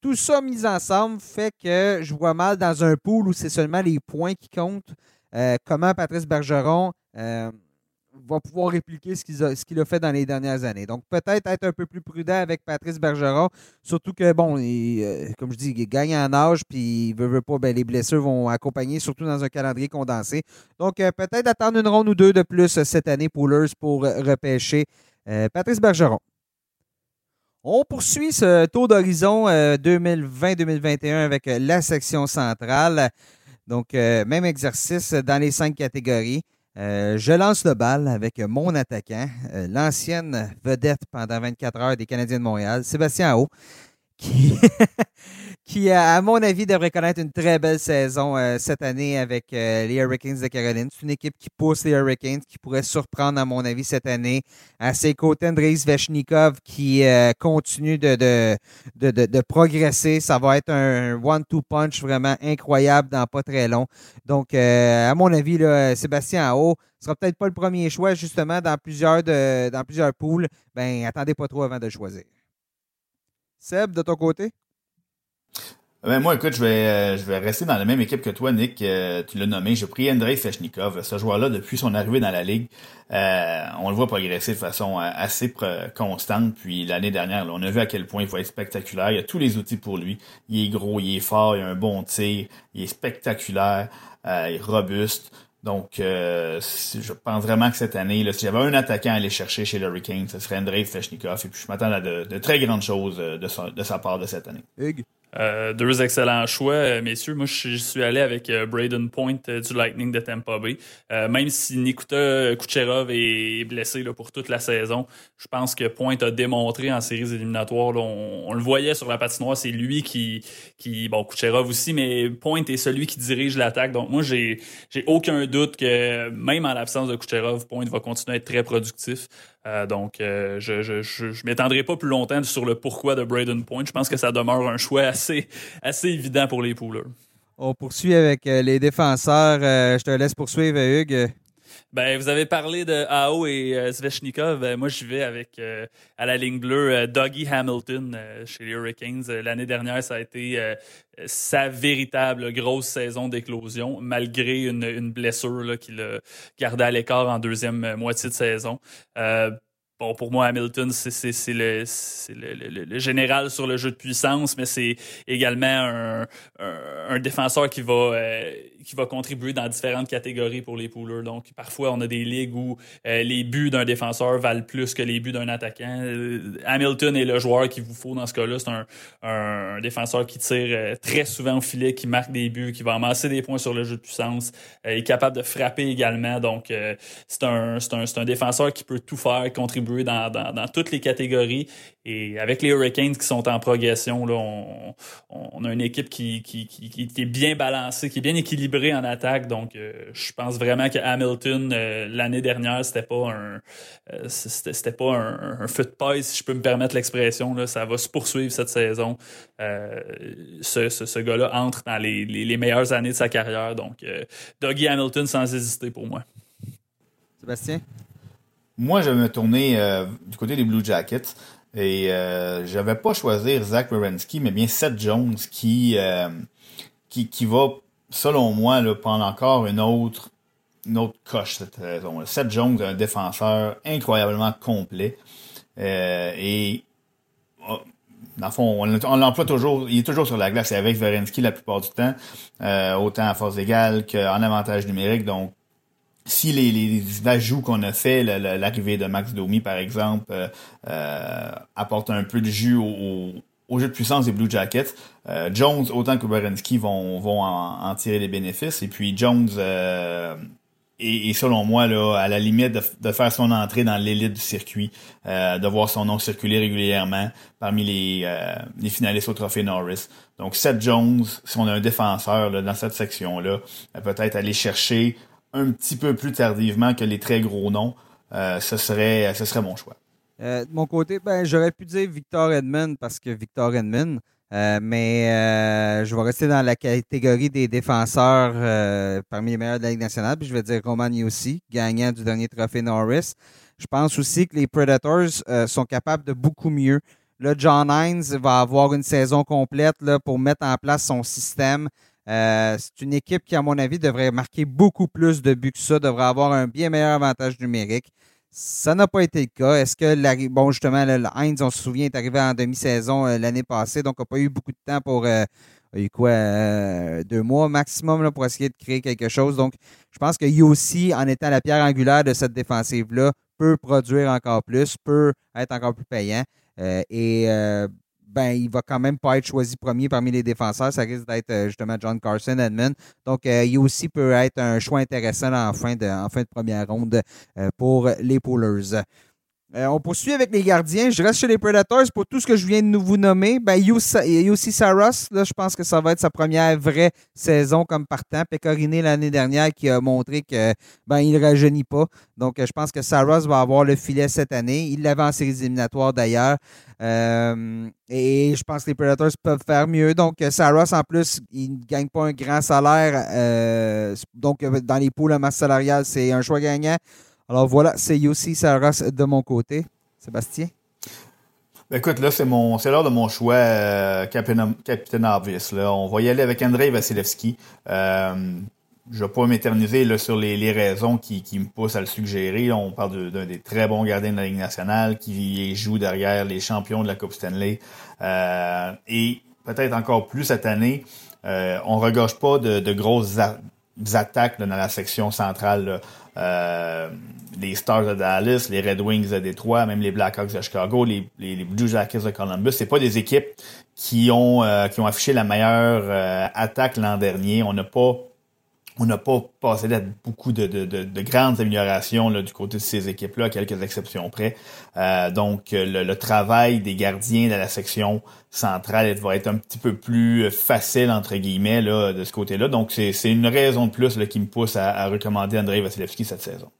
Speaker 1: Tout ça mis ensemble fait que je vois mal dans un pool où c'est seulement les points qui comptent. Euh, comment Patrice Bergeron euh, va pouvoir répliquer ce qu'il a, fait dans les dernières années. Donc, peut-être être un peu plus prudent avec Patrice Bergeron, surtout que, bon, euh, comme je dis, il gagne en âge, puis il veut, veut pas, ben, les blessures vont accompagner, surtout dans un calendrier condensé. Donc, peut-être attendre une ronde ou deux de plus cette année pour l'URSS pour repêcher Patrice Bergeron. On poursuit ce tour d'horizon 2020-2021 avec la section centrale. Donc, euh, même exercice dans les cinq catégories. Euh, je lance le bal avec mon attaquant, euh, l'ancienne vedette pendant 24 heures des Canadiens de Montréal, Sébastien Haut, qui, qui, à mon avis, devrait connaître une très belle saison euh, cette année avec euh, les Hurricanes de Caroline. C'est une équipe qui pousse les Hurricanes, qui pourrait surprendre, à mon avis, cette année. À ses côtés, Andrei qui euh, continue de, progresser. Ça va être un one-two punch vraiment incroyable dans pas très long. Donc, à mon avis, Sébastien Haut sera peut-être pas le premier choix, justement, dans plusieurs, de, dans plusieurs poules. Ben, attendez pas trop avant de choisir. Seb, de ton côté?
Speaker 2: Ben moi, écoute, je vais, euh, je vais rester dans la même équipe que toi, Nick. Euh, tu l'as nommé. J'ai pris Andrei Feshnikov. Ce joueur-là, depuis son arrivée dans la ligue, euh, on le voit progresser de façon assez constante. Puis l'année dernière, on a vu à quel point il va être spectaculaire. Il a tous les outils pour lui. Il est gros, il est fort, il a un bon tir, il est spectaculaire, il est robuste. Donc, je pense vraiment que cette année, là, si j'avais un attaquant à aller chercher chez le Hurricane, ce serait Andrei Feshnikov. Et puis, je m'attends à de, très grandes choses de sa, de sa part de cette année.
Speaker 3: Euh, deux excellents choix, euh, messieurs. Moi, je suis allé avec euh, Braden Point du Lightning de Tampa Bay. même si Nikuta Kucherov est blessé là, pour toute la saison, je pense que Point a démontré en séries éliminatoires. on, le voyait sur la patinoire, c'est lui qui, qui, bon, Kucherov aussi, mais Point est celui qui dirige l'attaque. Donc moi, j'ai, j'ai aucun doute que même en l'absence de Kucherov, Point va continuer à être très productif. Euh, donc, euh, je je, m'étendrai pas plus longtemps sur le pourquoi de Braden Point. Je pense que ça demeure un choix assez, assez évident pour les poolers.
Speaker 1: On poursuit avec euh, les défenseurs. je te laisse poursuivre, Hugues.
Speaker 3: Ben, vous avez parlé de AO et Sveshnikov. Ben, moi, je vais avec, à la ligne bleue, Dougie Hamilton chez les Hurricanes. L'année dernière, ça a été sa véritable grosse saison d'éclosion, malgré une, une blessure qui l'a gardé à l'écart en deuxième moitié de saison. Euh, Bon, pour moi, Hamilton, c'est le, le, le, général sur le jeu de puissance, mais c'est également un, un, défenseur qui va, euh, qui va contribuer dans différentes catégories pour les poolers. Donc, parfois, on a des ligues où euh, les buts d'un défenseur valent plus que les buts d'un attaquant. Euh, Hamilton est le joueur qu'il vous faut dans ce cas-là. C'est un, un, défenseur qui tire très souvent au filet, qui marque des buts, qui va amasser des points sur le jeu de puissance. il est capable de frapper également. Donc, c'est un, un, un défenseur qui peut tout faire, contribuer dans, toutes les catégories. Et avec les Hurricanes qui sont en progression, là, on, a une équipe qui, qui, est bien balancée, qui est bien équilibrée en attaque. Donc, euh, je pense vraiment que Hamilton, euh, l'année dernière, c'était pas un euh, c'était pas un, un de paille, si je peux me permettre l'expression. Ça va se poursuivre cette saison. ce, ce, gars-là entre dans les, les, meilleures années de sa carrière. Donc, Dougie Hamilton sans hésiter pour moi.
Speaker 1: Sébastien?
Speaker 2: Moi, je vais me tourner euh, du côté des Blue Jackets. Et euh, je vais pas choisir Zach Wierenski, mais bien Seth Jones qui, euh, qui, qui va, selon moi, là, prendre encore une autre, une autre coche cette saison. Seth Jones, un défenseur incroyablement complet. Euh, et oh, dans le fond, on, l'emploie toujours, il est toujours sur la glace avec Wierenski la plupart du temps, autant à force égale qu'en avantage numérique. Donc, si les, les ajouts qu'on a fait, l'arrivée de Max Domi par exemple, euh, euh, apporte un peu de jus au, jeu de puissance des Blue Jackets, euh, Jones autant que Berensky vont, vont en, tirer des bénéfices. Et puis Jones est, selon moi là à la limite de, faire son entrée dans l'élite du circuit, de voir son nom circuler régulièrement parmi les, les finalistes au trophée Norris. Donc Seth Jones, si on a un défenseur là, dans cette section là, peut-être aller chercher un petit peu plus tardivement que les très gros noms, euh, ce, serait, ce serait mon choix.
Speaker 1: Euh, de mon côté, ben, j'aurais pu dire Victor Edmond parce que Victor Edmond, euh, mais je vais rester dans la catégorie des défenseurs parmi les meilleurs de la Ligue nationale. Puis je vais dire Roman aussi, gagnant du dernier trophée Norris. Je pense aussi que les Predators sont capables de beaucoup mieux. Là, John Hines va avoir une saison complète pour mettre en place son système. Euh, c'est une équipe qui, à mon avis, devrait marquer beaucoup plus de buts que ça, devrait avoir un bien meilleur avantage numérique. Ça n'a pas été le cas. Est-ce que, bon, justement, le Heinz, on se souvient, est arrivé en demi-saison euh, l'année passée, donc n'a pas eu beaucoup de temps pour, euh, il y a quoi, deux mois maximum pour essayer de créer quelque chose. Donc, je pense que aussi, en étant la pierre angulaire de cette défensive-là, peut produire encore plus, peut être encore plus payant. et ben, il va quand même pas être choisi premier parmi les défenseurs. Ça risque d'être euh, justement John Carson Edmund. Donc, euh, il aussi peut être un choix intéressant en fin de, en fin de première ronde euh, pour les Poolers. Euh, on poursuit avec les gardiens. Je reste chez les Predators pour tout ce que je viens de vous nommer. Ben, Yossi Saros, là, je pense que ça va être sa première vraie saison comme partant. Pécoriné l'année dernière qui a montré que ben, il ne rajeunit pas. Donc, je pense que Saros va avoir le filet cette année. Il l'avait en séries éliminatoires d'ailleurs. Euh, et je pense que les Predators peuvent faire mieux. Donc, Saros, en plus, il ne gagne pas un grand salaire. Euh, donc, dans les poules à masse salariale, c'est un choix gagnant. Alors voilà, c'est Yossi Saras de mon côté. Sébastien?
Speaker 2: Ben, écoute, là, c'est mon c'est l'heure de mon choix euh, Captain, Obvious. Là. On va y aller avec Andrei Vasilevski. Euh, je vais pas m'éterniser sur les, raisons qui, me poussent à le suggérer. On parle d'un des très bons gardiens de la Ligue nationale qui joue derrière les champions de la Coupe Stanley. Euh, et peut-être encore plus cette année, on regorge pas de, grosses attaques dans la section centrale. Les Stars de Dallas, les Red Wings de Détroit, même les Blackhawks de Chicago, les, Blue Jackets de Columbus, c'est pas des équipes qui ont qui ont affiché la meilleure attaque l'an dernier. On n'a pas on n'a pas passé à beaucoup de, de, de, grandes améliorations là, du côté de ces équipes-là, quelques exceptions près. Euh, donc, le, travail des gardiens de la section centrale va être un petit peu plus facile, entre guillemets, là, de ce côté-là. Donc, c'est une raison de plus qui me pousse à, à recommander Andrei Vasilevski cette saison.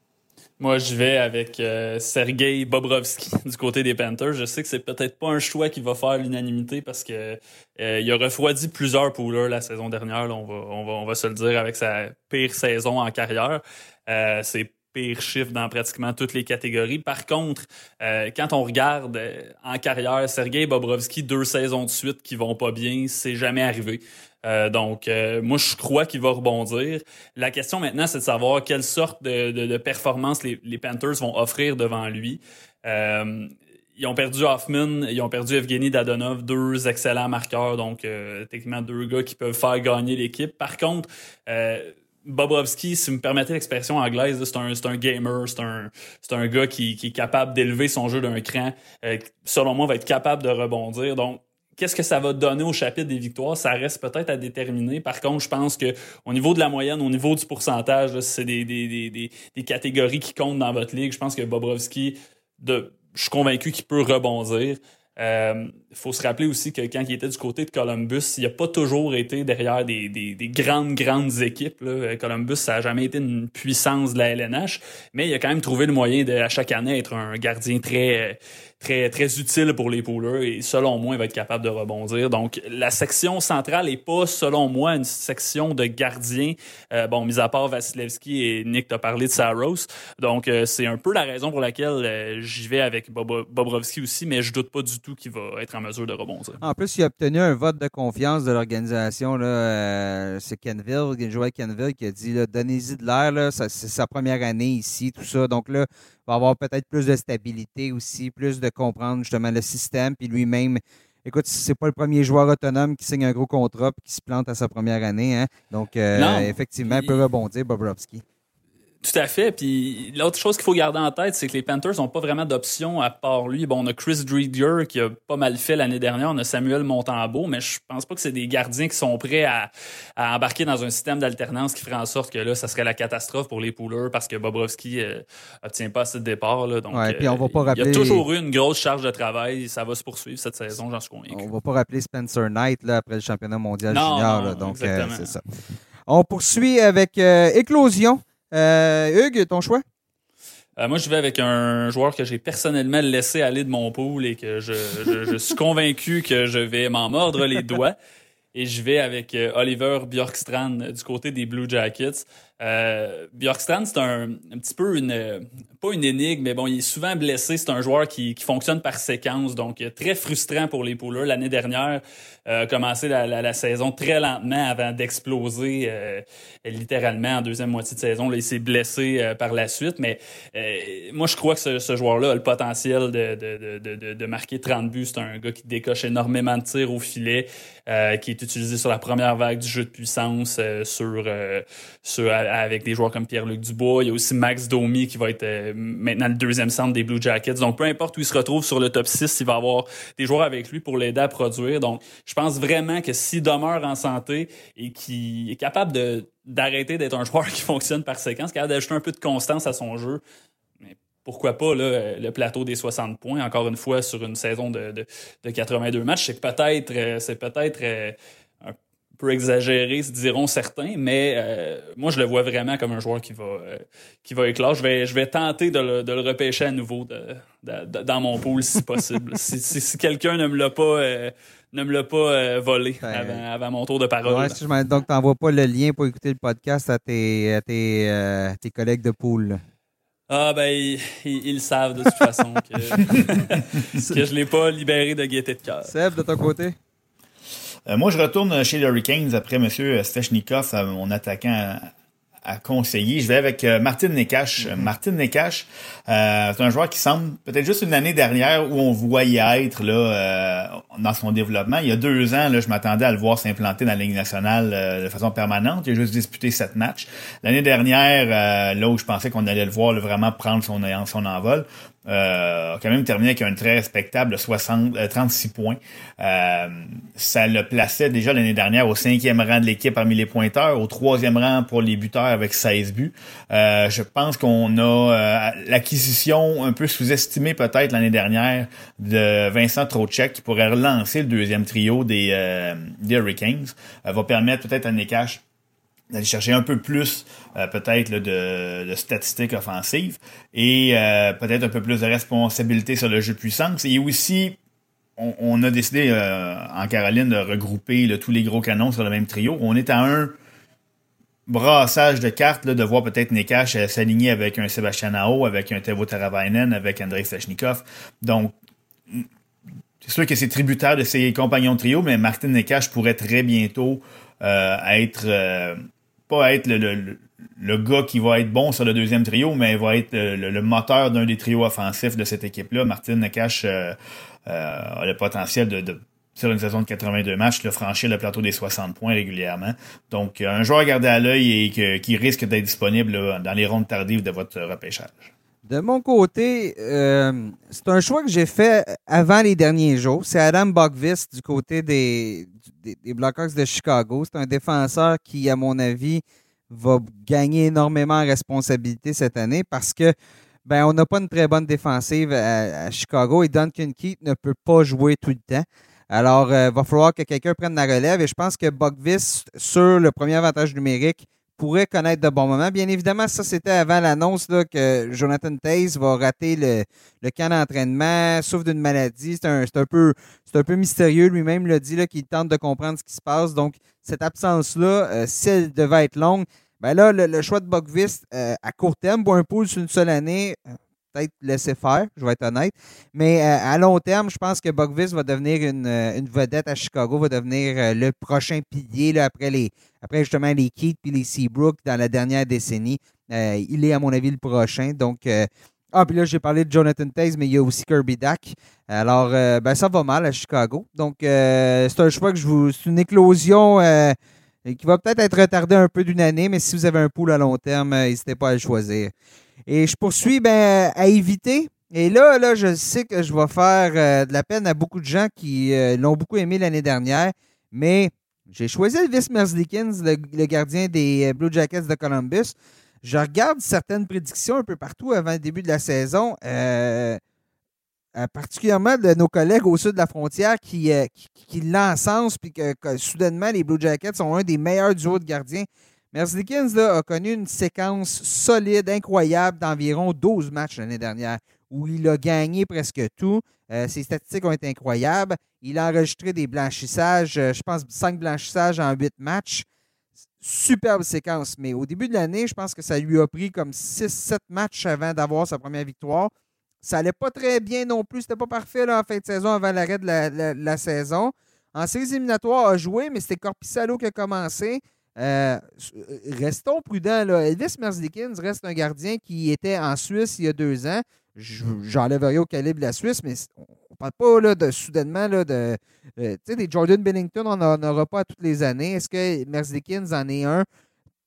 Speaker 3: Moi, je vais avec euh, Sergei Bobrovski du côté des Panthers. Je sais que c'est peut-être pas un choix qui va faire l'unanimité parce que euh, il a refroidi plusieurs pouleurs la saison dernière. on, va, on, va, on va se le dire avec sa pire saison en carrière. Euh, c'est pire chiffre dans pratiquement toutes les catégories. Par contre, euh, quand on regarde en carrière, Sergei Bobrovski, deux saisons de suite qui vont pas bien, c'est jamais arrivé. Euh, donc, euh, moi, je crois qu'il va rebondir. La question maintenant, c'est de savoir quelle sorte de, performance les, Panthers vont offrir devant lui. Euh, ils ont perdu Hoffman, ils ont perdu Evgeny Dadonov, deux excellents marqueurs, donc techniquement deux gars qui peuvent faire gagner l'équipe. Par contre, Bobrovski, si vous me permettez l'expression anglaise, c'est un, un gamer, c'est un, un gars qui, qui est capable d'élever son jeu d'un cran. selon moi, va être capable de rebondir. Donc, Qu'est-ce que ça va donner au chapitre des victoires? Ça reste peut-être à déterminer. Par contre, je pense que au niveau de la moyenne, au niveau du pourcentage, c'est des, des, des, des, catégories qui comptent dans votre ligue. Je pense que Bobrovski, je suis convaincu qu'il peut rebondir. Il euh, faut se rappeler aussi que quand il était du côté de Columbus, il n'a pas toujours été derrière des, des, des grandes, grandes équipes. Là. Columbus, ça n'a jamais été une puissance de la LNH, mais il a quand même trouvé le moyen de, à chaque année, être un gardien très très, très utile pour les poolers et selon moi, il va être capable de rebondir. Donc, la section centrale est pas, selon moi, une section de gardiens. Euh, bon, mis à part Vasilevski et Nick t'a parlé de Saros. Donc, euh, c'est un peu la raison pour laquelle euh, j'y vais avec Bob Bobrovski aussi, mais je doute pas du tout qu'il va être en mesure de rebondir.
Speaker 1: En plus, il a obtenu un vote de confiance de l'organisation. c'est Kenville, Joël Kenville, qui a dit donnez-y de l'air, c'est sa première année ici, tout ça. Donc là, va avoir peut-être plus de stabilité aussi, plus de comprendre justement le système, puis lui-même. Écoute, c'est pas le premier joueur autonome qui signe un gros contrat et qui se plante à sa première année. Hein? Donc, euh, effectivement, il peut rebondir, Bobrovski.
Speaker 3: Tout à fait. Puis l'autre chose qu'il faut garder en tête, c'est que les Panthers n'ont pas vraiment d'option à part lui. Bon, on a Chris Driedier qui a pas mal fait l'année dernière. On a Samuel Montembeau, mais je pense pas que c'est des gardiens qui sont prêts à, embarquer dans un système d'alternance qui ferait en sorte que là, ça serait la catastrophe pour les pouleurs parce que Bobrovski euh, obtient pas assez de départ. Là. Donc,
Speaker 1: puis on va pas rappeler...
Speaker 3: Il y a toujours eu une grosse charge de travail. Ça va se poursuivre cette saison, j'en suis convaincu.
Speaker 1: On va pas rappeler Spencer Knight là, après le championnat mondial junior. donc, euh, c'est ça. On poursuit avec euh, Éclosion. Euh, Hugues, ton choix?
Speaker 3: Euh, moi, je vais avec un joueur que j'ai personnellement laissé aller de mon pool et que je, suis convaincu que je vais m'en mordre les doigts. Et je vais avec euh, Oliver Bjorkstrand du côté des Blue Jackets. Euh, Bjorkstrand, c'est un, petit peu une, pas une énigme, mais bon, il est souvent blessé. C'est un joueur qui, fonctionne par séquence, donc très frustrant pour les pouleurs. L'année dernière, euh, commencé la, saison très lentement avant d'exploser euh, littéralement en deuxième moitié de saison. Il s'est blessé euh, par la suite, mais euh, moi, je crois que ce, joueur-là a le potentiel de, de, marquer 30 buts. C'est un gars qui décoche énormément de tirs au filet, qui est utilisé sur la première vague du jeu de puissance, sur, sur avec des joueurs comme Pierre-Luc Dubois. Il y a aussi Max Domi qui va être euh, maintenant le deuxième centre des Blue Jackets. Donc, peu importe où il se retrouve sur le top 6, il va avoir des joueurs avec lui pour l'aider à produire. Donc, je pense vraiment que s'il demeure en santé et qu'il est capable de d'arrêter d'être un joueur qui fonctionne par séquence, capable d'ajouter un peu de constance à son jeu, pourquoi pas le plateau des 60 points, encore une fois, sur une saison de, de, de 82 matchs, c'est peut-être euh, c'est peut-être euh, peu exagéré, se diront certains, mais euh, moi je le vois vraiment comme un joueur qui va euh, qui va éclore. Je vais je vais tenter de le, de le repêcher à nouveau de, de, dans mon pool si possible. si, si, si quelqu'un ne me l'a pas euh, ne me l'a pas volé avant, avant, mon tour de parole.
Speaker 1: Ouais, si je donc t'envoies pas le lien pour écouter le podcast à tes à tes, tes collègues de pool.
Speaker 3: Ah ben ils, ils, savent de toute façon que, que je l'ai pas libéré de gaieté de cœur.
Speaker 1: Seb, de ton côté?
Speaker 2: Euh, moi, je retourne chez les Hurricanes après M. Stechnikov, euh, mon attaquant à conseiller. Je vais avec euh, Martin Nekash. Mm-hmm. Martin Nekash, c'est un joueur qui semble peut-être juste une année dernière où on voyait être là dans son développement. Il y a deux ans, là, je m'attendais à le voir s'implanter dans la Ligue nationale euh, de façon permanente. Il a juste disputé sept matchs. L'année dernière, là où je pensais qu'on allait le voir vraiment prendre son, son envol, euh, a quand même terminé avec un très respectable 60, 36 euh, points. Euh, ça le plaçait déjà l'année dernière au cinquième rang de l'équipe parmi les pointeurs, au troisième rang pour les buteurs avec 16 buts. je pense qu'on a l'acquisition un peu sous-estimée peut-être l'année dernière de Vincent Trocek qui pourrait relancer le deuxième trio des, des Hurricanes. va permettre peut-être à Nekash d'aller chercher un peu plus euh, peut-être de, statistiques offensives et euh, peut-être un peu plus de responsabilité sur le jeu de puissance. Et aussi, on, a décidé euh, en Caroline de regrouper tous les gros canons sur le même trio. On est à un brassage de cartes de voir peut-être Nekash s'aligner avec un Sébastien Nao, avec un Tevo Taravainen, avec Andrei Sachnikov. Donc, c'est sûr que c'est tributaire de ses compagnons de trio, mais Martin Nekash pourrait très bientôt être pas être le, le, gars qui va être bon sur le deuxième trio, mais va être le, moteur d'un des trios offensifs de cette équipe-là. Martin Nakash euh, euh, a le potentiel de, sur une saison de 82 matchs, de franchir le plateau des 60 points régulièrement. Donc, un joueur à garder à l'œil et qui risque d'être disponible dans les rondes tardives de votre repêchage.
Speaker 1: De mon côté, euh, c'est un choix que j'ai fait avant les derniers jours. C'est Adam Bogvis du côté des, des, Blackhawks de Chicago. C'est un défenseur qui, à mon avis, va gagner énormément en responsabilité cette année parce que ben, on n'a pas une très bonne défensive à, Chicago et Duncan Keith ne peut pas jouer tout le temps. Alors, il euh, va falloir que quelqu'un prenne la relève et je pense que Bogvis, sur le premier avantage numérique, pourrait connaître de bons moments. Bien évidemment, ça, c'était avant l'annonce que Jonathan Taze va rater le, le camp d'entraînement, souffre d'une maladie. C'est un, un, peu, un peu mystérieux. Lui-même l'a dit qu'il tente de comprendre ce qui se passe. Donc, cette absence-là, euh, si elle devait être longue, ben là, le, choix de Buckvist euh, à court terme, pour un pool sur une seule année, euh, peut-être laisser faire, je vais être honnête. Mais euh, à long terme, je pense que Bogvis va devenir euh, une, vedette à Chicago, va devenir euh, le prochain pilier après, les, après justement les Keith puis les Seabrook dans la dernière décennie. il est, à mon avis, le prochain. Donc, ah, puis là, j'ai parlé de Jonathan Taze, mais il y a aussi Kirby Dack. Alors, ben, ça va mal à Chicago. Donc, c'est un choix que je vous. C'est une éclosion qui va peut-être être retardée un peu d'une année, mais si vous avez un pool à long terme, n'hésitez pas à le choisir. Et je poursuis ben, à éviter. Et là, là, je sais que je vais faire euh, de la peine à beaucoup de gens qui euh, l'ont beaucoup aimé l'année dernière, mais j'ai choisi Elvis Merzlikins, le, le, gardien des euh, Blue Jackets de Columbus. Je regarde certaines prédictions un peu partout avant le début de la saison, particulièrement de nos collègues au sud de la frontière qui, qui, qui l'encensent, puis que, que, soudainement, les Blue Jackets sont un des meilleurs duos de gardiens Merzlikins a connu une séquence solide, incroyable, d'environ 12 matchs l'année dernière, où il a gagné presque tout. Euh, ses statistiques ont été incroyables. Il a enregistré des blanchissages, euh, je pense 5 blanchissages en 8 matchs. Superbe séquence. Mais au début de l'année, je pense que ça lui a pris comme 6-7 matchs avant d'avoir sa première victoire. Ça n'allait pas très bien non plus. C'était pas parfait en fin de saison avant l'arrêt de la, saison. En séries éliminatoires, a joué, mais c'était Corpissalo qui a commencé. Euh, euh, restons prudents. Là. Elvis Merzlikins reste un gardien qui était en Suisse il y a deux ans. J'enlèverai au calibre de la Suisse, mais on ne parle pas là, de soudainement là, de. Euh, tu sais, des Jordan Bennington, on n'en aura pas toutes les années. Est-ce que Merzlikins en est un?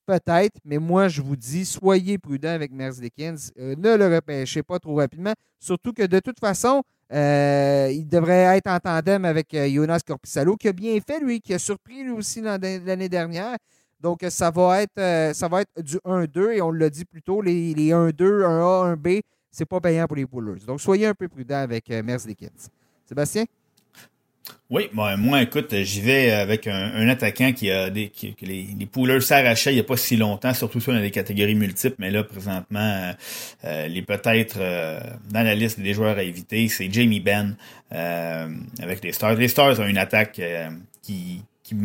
Speaker 1: Peut-être, mais moi, je vous dis, soyez prudents avec Merzlikins. ne le repêchez pas trop rapidement. Surtout que de toute façon, il devrait être en tandem avec Jonas Corpissalo, qui a bien fait, lui, qui a surpris lui aussi l'année dernière. Donc, ça va être, euh, ça va être du 1-2 et on l'a dit plus tôt, les, 1-2, 1A, 1B, c'est pas payant pour les poolers. Donc, soyez un peu prudent avec euh, Merzlikins. Sébastien?
Speaker 2: Oui, moi, écoute, j'y vais avec un, attaquant qui a des. que les, les s'arrachaient il n'y a pas si longtemps, surtout sur les catégories multiples, mais là, présentement, euh, les peut-être dans la liste des joueurs à éviter, c'est Jamie Benn avec les Stars. Les Stars ont une attaque qui, qui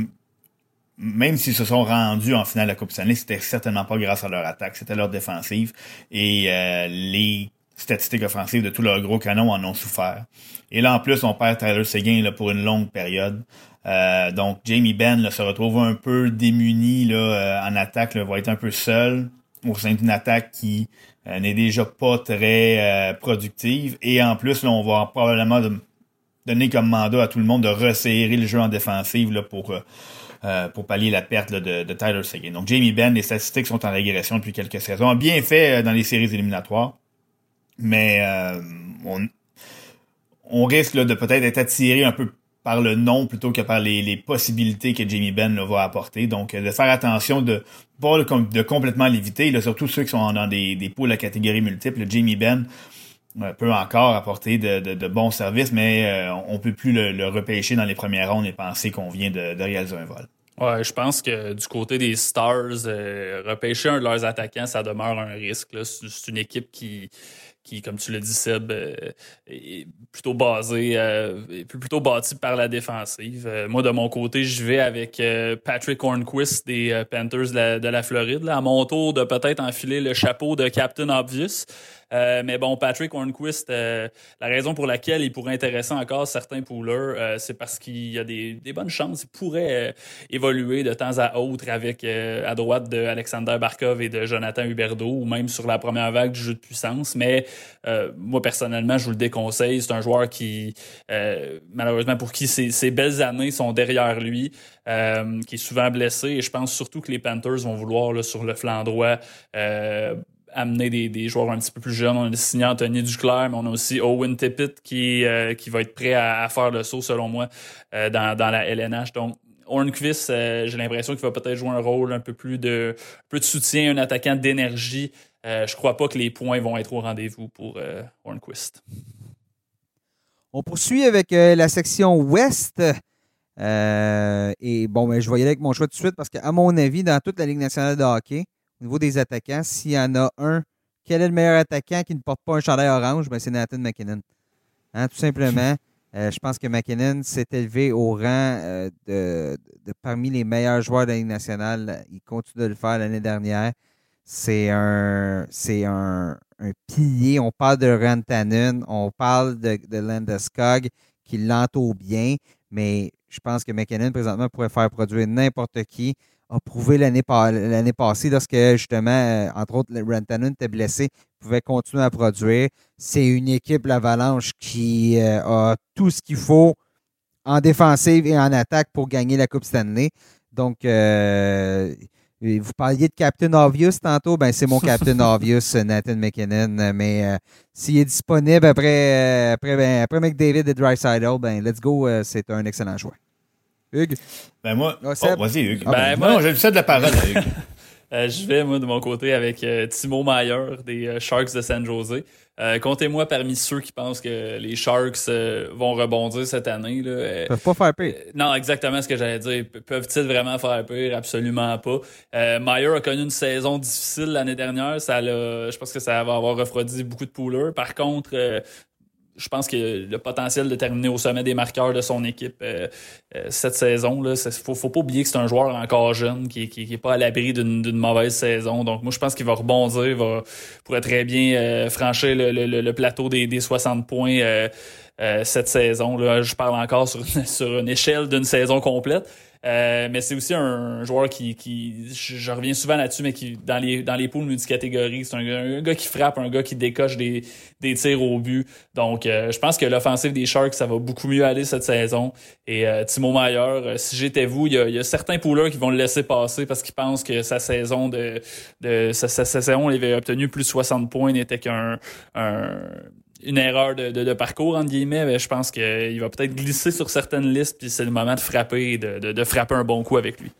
Speaker 2: même s'ils se sont rendus en finale de la Coupe Stanley, c'était certainement pas grâce à leur attaque, c'était leur défensive. Et euh, les statistiques offensives de tous leurs gros canons en ont souffert. Et là, en plus, on perd Tyler Seguin là, pour une longue période. Euh, donc, Jamie Benn se retrouve un peu démuni là, euh, en attaque, là, va être un peu seul au sein d'une attaque qui n'est déjà pas très productive. Et en plus, là, on va probablement donné comme mandat à tout le monde de resserrer le jeu en défensive là, pour, euh, pour pallier la perte de, de, Tyler Seguin. Donc Jamie Benn, les statistiques sont en régression depuis quelques saisons. Bien fait dans les séries éliminatoires, mais on, on risque de peut-être être attiré un peu par le nom plutôt que par les, possibilités que Jamie Benn va apporter. Donc, de faire attention de pas de complètement l'éviter, surtout ceux qui sont dans des, des poules à catégorie multiple. Jamie Benn euh, peut encore apporter de, bons services, mais euh, on peut plus le, repêcher dans les premières rondes et penser qu'on vient de, réaliser un vol.
Speaker 3: Ouais, je pense que du côté des Stars, euh, repêcher un de leurs attaquants, ça demeure un risque. C'est une équipe qui qui, comme tu l'as dit, Seb, euh, est plutôt basé, euh, plutôt par la défensive. Euh, moi, de mon côté, je vais avec Patrick Hornquist des Panthers de la, de la Floride, là, à mon tour de peut-être enfiler le chapeau de Captain Obvious. Euh, mais bon, Patrick Hornquist, euh, la raison pour laquelle il pourrait intéresser encore certains poolers, euh, c'est parce qu'il y a des, bonnes chances. Il pourrait évoluer de temps à autre avec à droite de Alexander Barkov et de Jonathan Huberdeau, ou même sur la première vague du jeu de puissance. Mais moi, personnellement, je vous le déconseille. C'est un joueur qui, malheureusement, pour qui ses, belles années sont derrière lui, qui est souvent blessé. Et je pense surtout que les Panthers vont vouloir, sur le flanc droit, amener des, des, joueurs un petit peu plus jeunes. On a signé Anthony Duclair, mais on a aussi Owen Tippett qui, euh, qui va être prêt à, faire le saut, selon moi, euh, dans, dans, la LNH. Donc, Hornquist, euh, j'ai l'impression qu'il va peut-être jouer un rôle un peu plus de, peu de soutien, un attaquant d'énergie. je crois pas que les points vont être au rendez-vous pour Hornquist.
Speaker 1: On poursuit avec la section Ouest. et bon, ben, je vais y aller avec mon choix tout de suite parce qu'à mon avis, dans toute la Ligue nationale de hockey, au niveau des attaquants, s'il y en a un, quel est le meilleur attaquant qui ne porte pas un chandail orange? Ben, c'est Nathan McKinnon. Hein, tout simplement. Euh, je pense que McKinnon s'est élevé au rang euh, de, parmi les meilleurs joueurs de la Ligue nationale. Il continue de le faire l'année dernière. C'est un, c'est un, pilier. On parle de Rantanen, on parle de, de Landeskog qui l'entoure bien, mais je pense que McKinnon, présentement, pourrait faire produire n'importe qui a prouvé l'année passée lorsque justement, euh, entre autres, Rantanen était blessé, pouvait continuer à produire. C'est une équipe, l'Avalanche, qui euh, a tout ce qu'il faut en défensive et en attaque pour gagner la Coupe Stanley. Donc, euh, vous parliez de Captain Obvious tantôt, ben c'est mon Captain Obvious, Nathan McKinnon. Mais s'il est disponible après, après, ben, après McDavid et Dreisaitl, ben let's go, c'est un excellent choix. Hugues?
Speaker 2: Ben moi. Oh, vas-y, Hugues. Ah, ben, moi, j'ai ça de la parole, Hugues.
Speaker 3: Euh, je vais, moi, de mon côté, avec euh, Timo Mayer des euh, Sharks de San Jose. Comptez-moi parmi ceux qui pensent que les Sharks vont rebondir cette année. Là.
Speaker 1: Ils peuvent pas faire pire.
Speaker 3: non, exactement ce que j'allais dire. Peuvent-ils vraiment faire pire? Absolument pas. Mayer a connu une saison difficile l'année dernière. Ça je pense que ça va avoir refroidi beaucoup de pouleurs. Par contre, je pense a le potentiel de terminer au sommet des marqueurs de son équipe euh, euh, cette saison. Il ne faut, faut, pas oublier que c'est un joueur encore jeune qui n'est pas à l'abri d'une mauvaise saison. Donc moi, je pense qu'il va rebondir, il va, pourrait très bien euh, franchir le, plateau des, des 60 points cette saison. Là. Je parle encore sur, sur une échelle d'une saison complète. Euh, mais c'est aussi un joueur qui, qui je, reviens souvent là-dessus, mais qui dans les dans les poules multicatégories, c'est un, gars qui frappe, un gars qui décoche des, des tirs au but. Donc, euh, je pense que l'offensive des Sharks, ça va beaucoup mieux aller cette saison. Et euh, Timo Mayer, si j'étais vous, il y, a, y a certains pouleurs qui vont le laisser passer parce qu'ils pensent que sa saison de, de sa, sa, saison, il avait obtenu plus de 60 points, n'était qu'un un, une erreur de, de, parcours, entre guillemets, mais je pense qu'il va peut-être glisser sur certaines listes, puis c'est le moment de frapper, de, de, frapper un bon coup avec lui.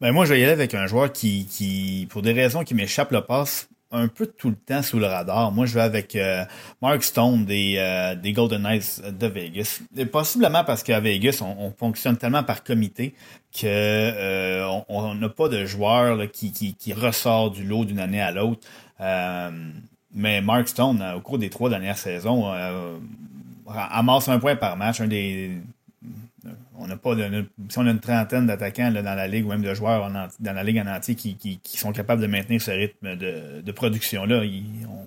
Speaker 2: Ben moi, je vais y aller avec un joueur qui, qui pour des raisons qui m'échappent, le passe un peu tout le temps sous le radar. Moi, je vais avec euh, Mark Stone des, euh, des Golden Knights de Vegas. Et possiblement parce qu'à Vegas, on, fonctionne tellement par comité que euh, on n'a pas de joueur qui, qui, qui, ressort du lot d'une année à l'autre. Mais Mark Stone, au cours des trois dernières saisons, euh, amasse un point par match, un des on n'a pas de, si on a une trentaine d'attaquants dans la ligue ou même de joueurs dans la ligue en entier qui, qui, sont capables de maintenir ce rythme de, de production-là,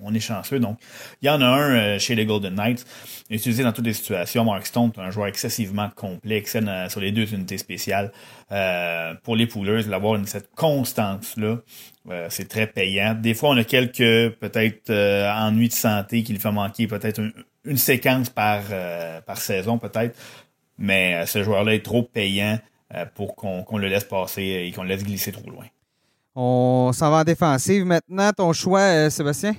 Speaker 2: on, est chanceux. Donc, il y en a un euh, chez les Golden Knights, utilisé dans toutes les situations. Mark Stone un joueur excessivement complexe sur les deux unités spéciales. Euh, pour les poolers, d'avoir cette constance-là, euh, c'est très payant. Des fois, on a quelques peut-être ennuis de santé qui lui fait manquer peut-être une séquence par, par saison peut-être. Mais ce joueur-là est trop payant pour qu'on le laisse passer et qu'on le laisse glisser trop loin.
Speaker 1: On s'en va en défensive maintenant. Ton choix, Sébastien?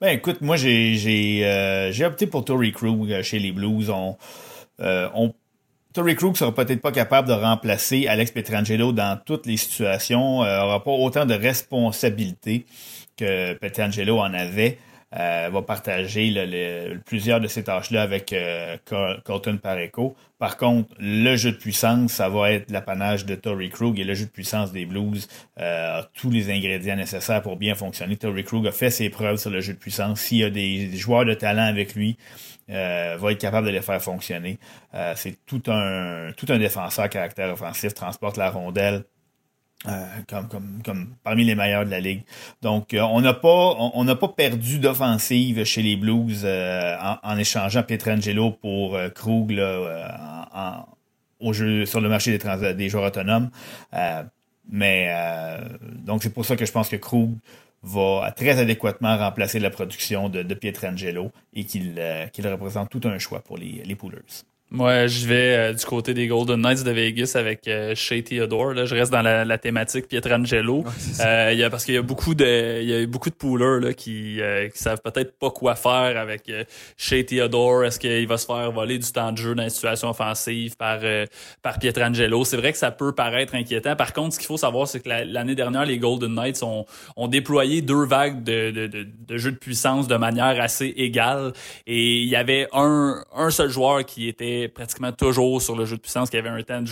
Speaker 2: Ben écoute, moi j'ai opté pour Tory Krug chez les Blues. On, on Tory Krug sera peut-être pas capable de remplacer Alex Petrangelo dans toutes les situations, euh, aura pas autant de responsabilités que Petrangelo en avait. Euh, va partager plusieurs de ces tâches-là avec euh, Colton Pareco. Par contre, le jeu de puissance, ça va être l'apanage de Tory Krug et le jeu de puissance des Blues euh, a tous les ingrédients nécessaires pour bien fonctionner. Tory Krug a fait ses preuves sur le jeu de puissance. S'il y a des joueurs de talent avec lui, euh, va être capable de les faire fonctionner. C'est tout un, tout un défenseur à caractère offensif, transporte la rondelle. Euh, comme, parmi les meilleurs de la ligue. Donc, on n'a pas on n'a pas perdu d'offensive chez les Blues en, en, échangeant Pietrangelo pour Krug là, au jeu sur le marché des, des joueurs autonomes. mais donc c'est pour ça que je pense que Krug va très adéquatement remplacer la production de, de Pietrangelo et qu'il euh, représente tout un choix pour les, les Poolers.
Speaker 3: Moi, je vais euh, du côté des Golden Knights de Vegas avec euh, Shea Theodore. Là, je reste dans la, la thématique Pietrangelo. euh, y a, parce qu'il y a beaucoup de, il y a beaucoup de poolers là, qui, euh, qui savent peut-être pas quoi faire avec Shea Theodore. Est-ce qu'il va se faire voler du temps de jeu dans une situation offensive par par Pietrangelo? C'est vrai que ça peut paraître inquiétant. Par contre, ce qu'il faut savoir, c'est que l'année dernière, les Golden Knights ont, ont déployé deux vagues de, de, de, de jeux de puissance de manière assez égale. Et il y avait un, un seul joueur qui était pratiquement toujours sur le jeu de puissance, qui avait un temps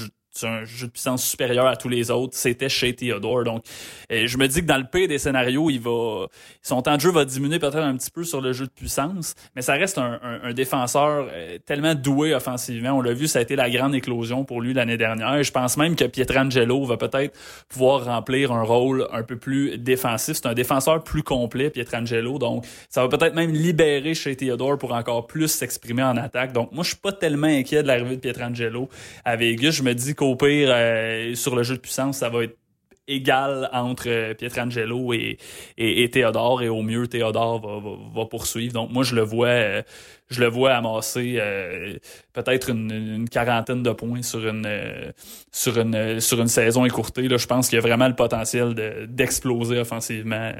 Speaker 3: un jeu de puissance supérieur à tous les autres, c'était chez Theodore. Donc, euh, je me dis que dans le pire des scénarios, il va, son temps de jeu va diminuer peut-être un petit peu sur le jeu de puissance, mais ça reste un, un, défenseur euh, tellement doué offensivement. On l'a vu, ça a été la grande éclosion pour lui l'année dernière. Je pense même que Pietrangelo va peut-être pouvoir remplir un rôle un peu plus défensif. C'est un défenseur plus complet, Pietrangelo. Donc, ça va peut-être même libérer chez Theodore pour encore plus s'exprimer en attaque. Donc, moi, je suis pas tellement inquiet de l'arrivée de Pietrangelo à Vegas. Je me dis qu'au pire, euh, sur le jeu de puissance, ça va être égal entre euh, Pietrangelo et, et, Théodore et au mieux Théodore va, va, poursuivre. Donc moi je le vois euh, je le vois amasser peut-être une, quarantaine de points sur une sur une sur une saison écourtée. Là, je pense qu'il y a vraiment le potentiel d'exploser offensivement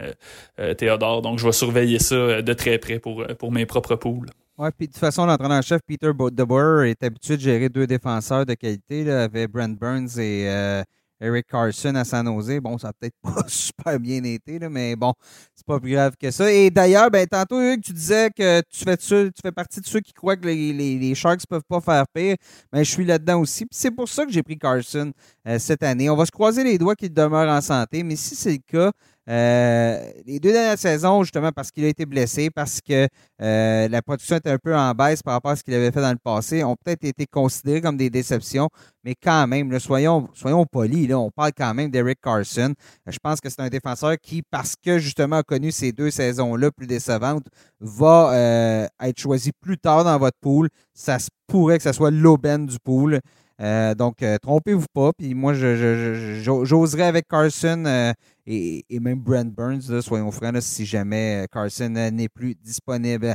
Speaker 3: Théodore. Donc je vais surveiller ça de très près pour pour mes propres poules.
Speaker 1: Oui, puis de toute façon, l'entraîneur-chef Peter DeBoer est habitué de gérer deux défenseurs de qualité, là, avec Brent Burns et euh, Eric Carson à San Jose. Bon, ça n'a peut-être pas super bien été, là, mais bon, c'est pas plus grave que ça. Et d'ailleurs, ben, tantôt, Hugues, tu disais que tu fais, tu fais partie de ceux qui croient que les, les, les Sharks peuvent pas faire pire. Mais je suis là-dedans aussi. Puis c'est pour ça que j'ai pris Carson euh, cette année. On va se croiser les doigts qu'il demeure en santé, mais si c'est le cas, euh, les deux dernières saisons, justement, parce qu'il a été blessé, parce que euh, la production était un peu en baisse par rapport à ce qu'il avait fait dans le passé, ont peut-être été considérés comme des déceptions, mais quand même, soyons, polis, on parle quand même d'Eric Carson. Je pense que c'est un défenseur qui, parce que justement a connu ces deux saisons-là plus décevantes, va euh, être choisi plus tard dans votre pool. Ça se pourrait que ce soit l'aubaine du pool. Euh, donc, euh, trompez-vous pas. Puis moi, j'oserais avec Carson euh, et, même Brent Burns, soyons francs, si jamais Carson n'est plus disponible.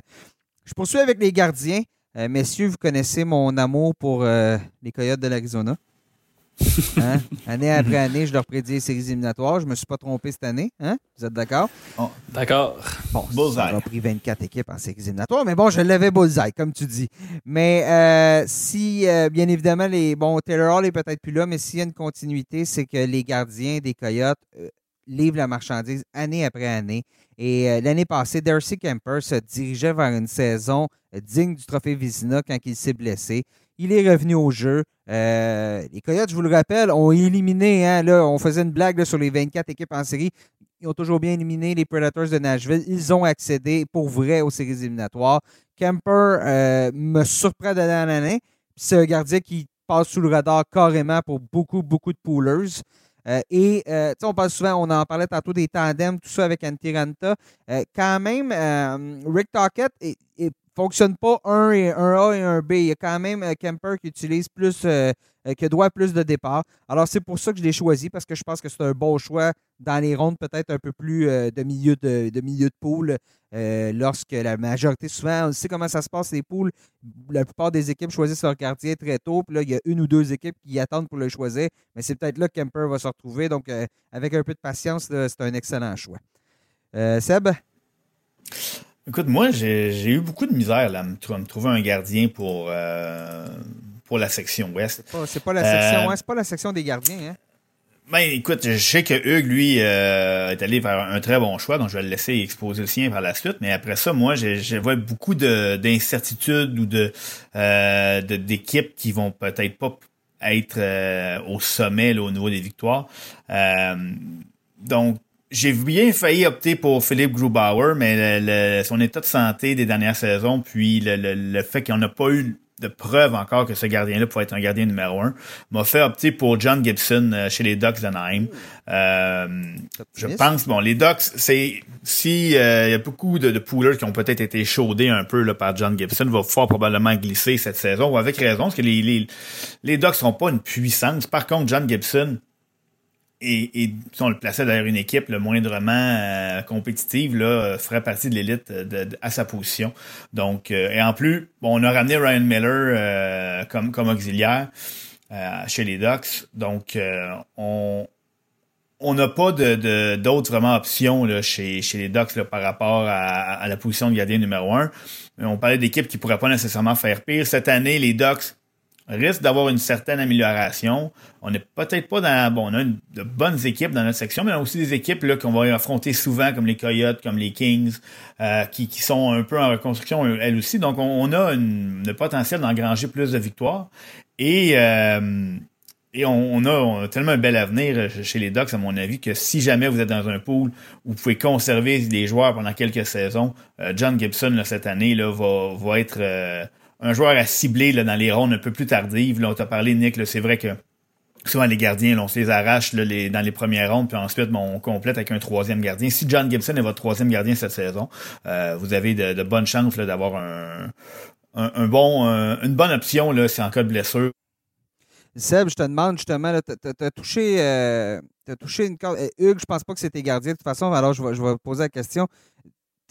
Speaker 1: Je poursuis avec les gardiens. messieurs, vous connaissez mon amour pour les Coyotes de l'Arizona? Hein? Année après année, je leur prédis les séries éliminatoires. Je ne me suis pas trompé cette année. Hein? Vous êtes d'accord?
Speaker 3: Oh, d'accord.
Speaker 1: Bon, bullseye. pris 24 équipes en séries éliminatoires, mais bon, je l'avais bullseye, comme tu dis. Mais euh, si, euh, bien évidemment, les bon, Taylor Hall est peut-être plus là, mais s'il y a une continuité, c'est que les gardiens des Coyotes euh, livrent la marchandise année après année. Et l'année passée, Darcy Kemper se dirigeait vers une saison digne du trophée Vizina quand il s'est blessé. Il est revenu au jeu. Euh, les Coyotes, je vous le rappelle, ont éliminé, hein, là, on faisait une blague sur les 24 équipes en série. Ils ont toujours bien éliminé les Predators de Nashville. Ils ont accédé pour vrai aux séries éliminatoires. Kemper euh, me surprend d'année en année. C'est un gardien qui passe sous le radar carrément pour beaucoup, beaucoup de poolers. Euh, et on parle souvent, on en parlait tantôt des tandems, tout ça avec Antiranta. quand même, Rick Tockett est, fonctionne pas un, et, un A et un B. Il y a quand même euh, Kemper qui utilise plus, euh, euh, qui doit plus de départ. Alors, c'est pour ça que je l'ai choisi, parce que je pense que c'est un bon choix dans les rondes peut-être un peu plus de, milieu de, milieu de poule, lorsque la majorité, souvent, on sait comment ça se passe, les poules. La plupart des équipes choisissent leur gardien très tôt, puis là, il y a une ou deux équipes qui attendent pour le choisir, mais c'est peut-être là que Kemper va se retrouver. Donc, avec un peu de patience, c'est un excellent choix. Seb?
Speaker 2: Écoute, moi, j'ai eu beaucoup de misère là, à me, trouver un gardien pour, euh, pour la section ouest.
Speaker 1: C'est pas, la section, euh, pas la section des gardiens, hein?
Speaker 2: Ben, écoute, je sais que Hugues, lui, euh, est allé vers un très bon choix, donc je vais le laisser exposer le sien par la suite. Mais après ça, moi, je, vois beaucoup d'incertitudes ou de d'équipes qui vont peut-être pas être au sommet au niveau des victoires. donc, j'ai bien failli opter pour Philippe Grubauer, mais son état de santé des dernières saisons, puis le, fait qu'il n'y en a pas eu de preuve encore que ce gardien-là pouvait être un gardien numéro un, m'a fait opter pour John Gibson euh, chez les Ducks d'Anaheim. Euh, je pense, bon, les Ducks, c'est si euh, il y a beaucoup de, de poolers qui ont peut-être été chaudés un peu là, par John Gibson, va fort probablement glisser cette saison, ou avec raison, parce que les, les, les Ducks seront pas une puissance. Par contre, John Gibson, et, et si on le plaçait derrière une équipe le moindrement euh, compétitive, là, euh, ferait partie de l'élite à sa position. Donc, euh, et en plus, bon, on a ramené Ryan Miller comme, comme auxiliaire chez les Ducks. Donc, on on n'a pas de, d'autres vraiment options là, chez, chez les Ducks là, par rapport à, à, la position de gardien numéro un. On parlait d'équipes qui pourraient pas nécessairement faire pire. Cette année, les Ducks risque d'avoir une certaine amélioration. On n'est peut-être pas dans bon, on a de bonnes équipes dans notre section, mais on a aussi des équipes qu'on va affronter souvent, comme les Coyotes, comme les Kings, euh, qui, qui sont un peu en reconstruction elles aussi. Donc on, a une, le potentiel d'engranger plus de victoires et euh, et on, a, tellement un bel avenir chez les Ducks, à mon avis, que si jamais vous êtes dans un pool où vous pouvez conserver des joueurs pendant quelques saisons, euh, John Gibson là, cette année là, va, va être un joueur à cibler dans les rondes un peu plus tardives. On t'a parlé, Nick, c'est vrai que souvent les gardiens, on se les arrache dans les premières rondes, puis ensuite bon, on complète avec un troisième gardien. Si John Gibson est votre troisième gardien cette saison, euh, vous avez de, bonnes chances d'avoir une bonne option là, c'est en cas de blessure.
Speaker 1: Seb, je te demande justement, tu as, touché, euh, touché une corde. Euh, Hugues, je pense pas que c'était gardien de toute façon, alors je vais, je vais poser la question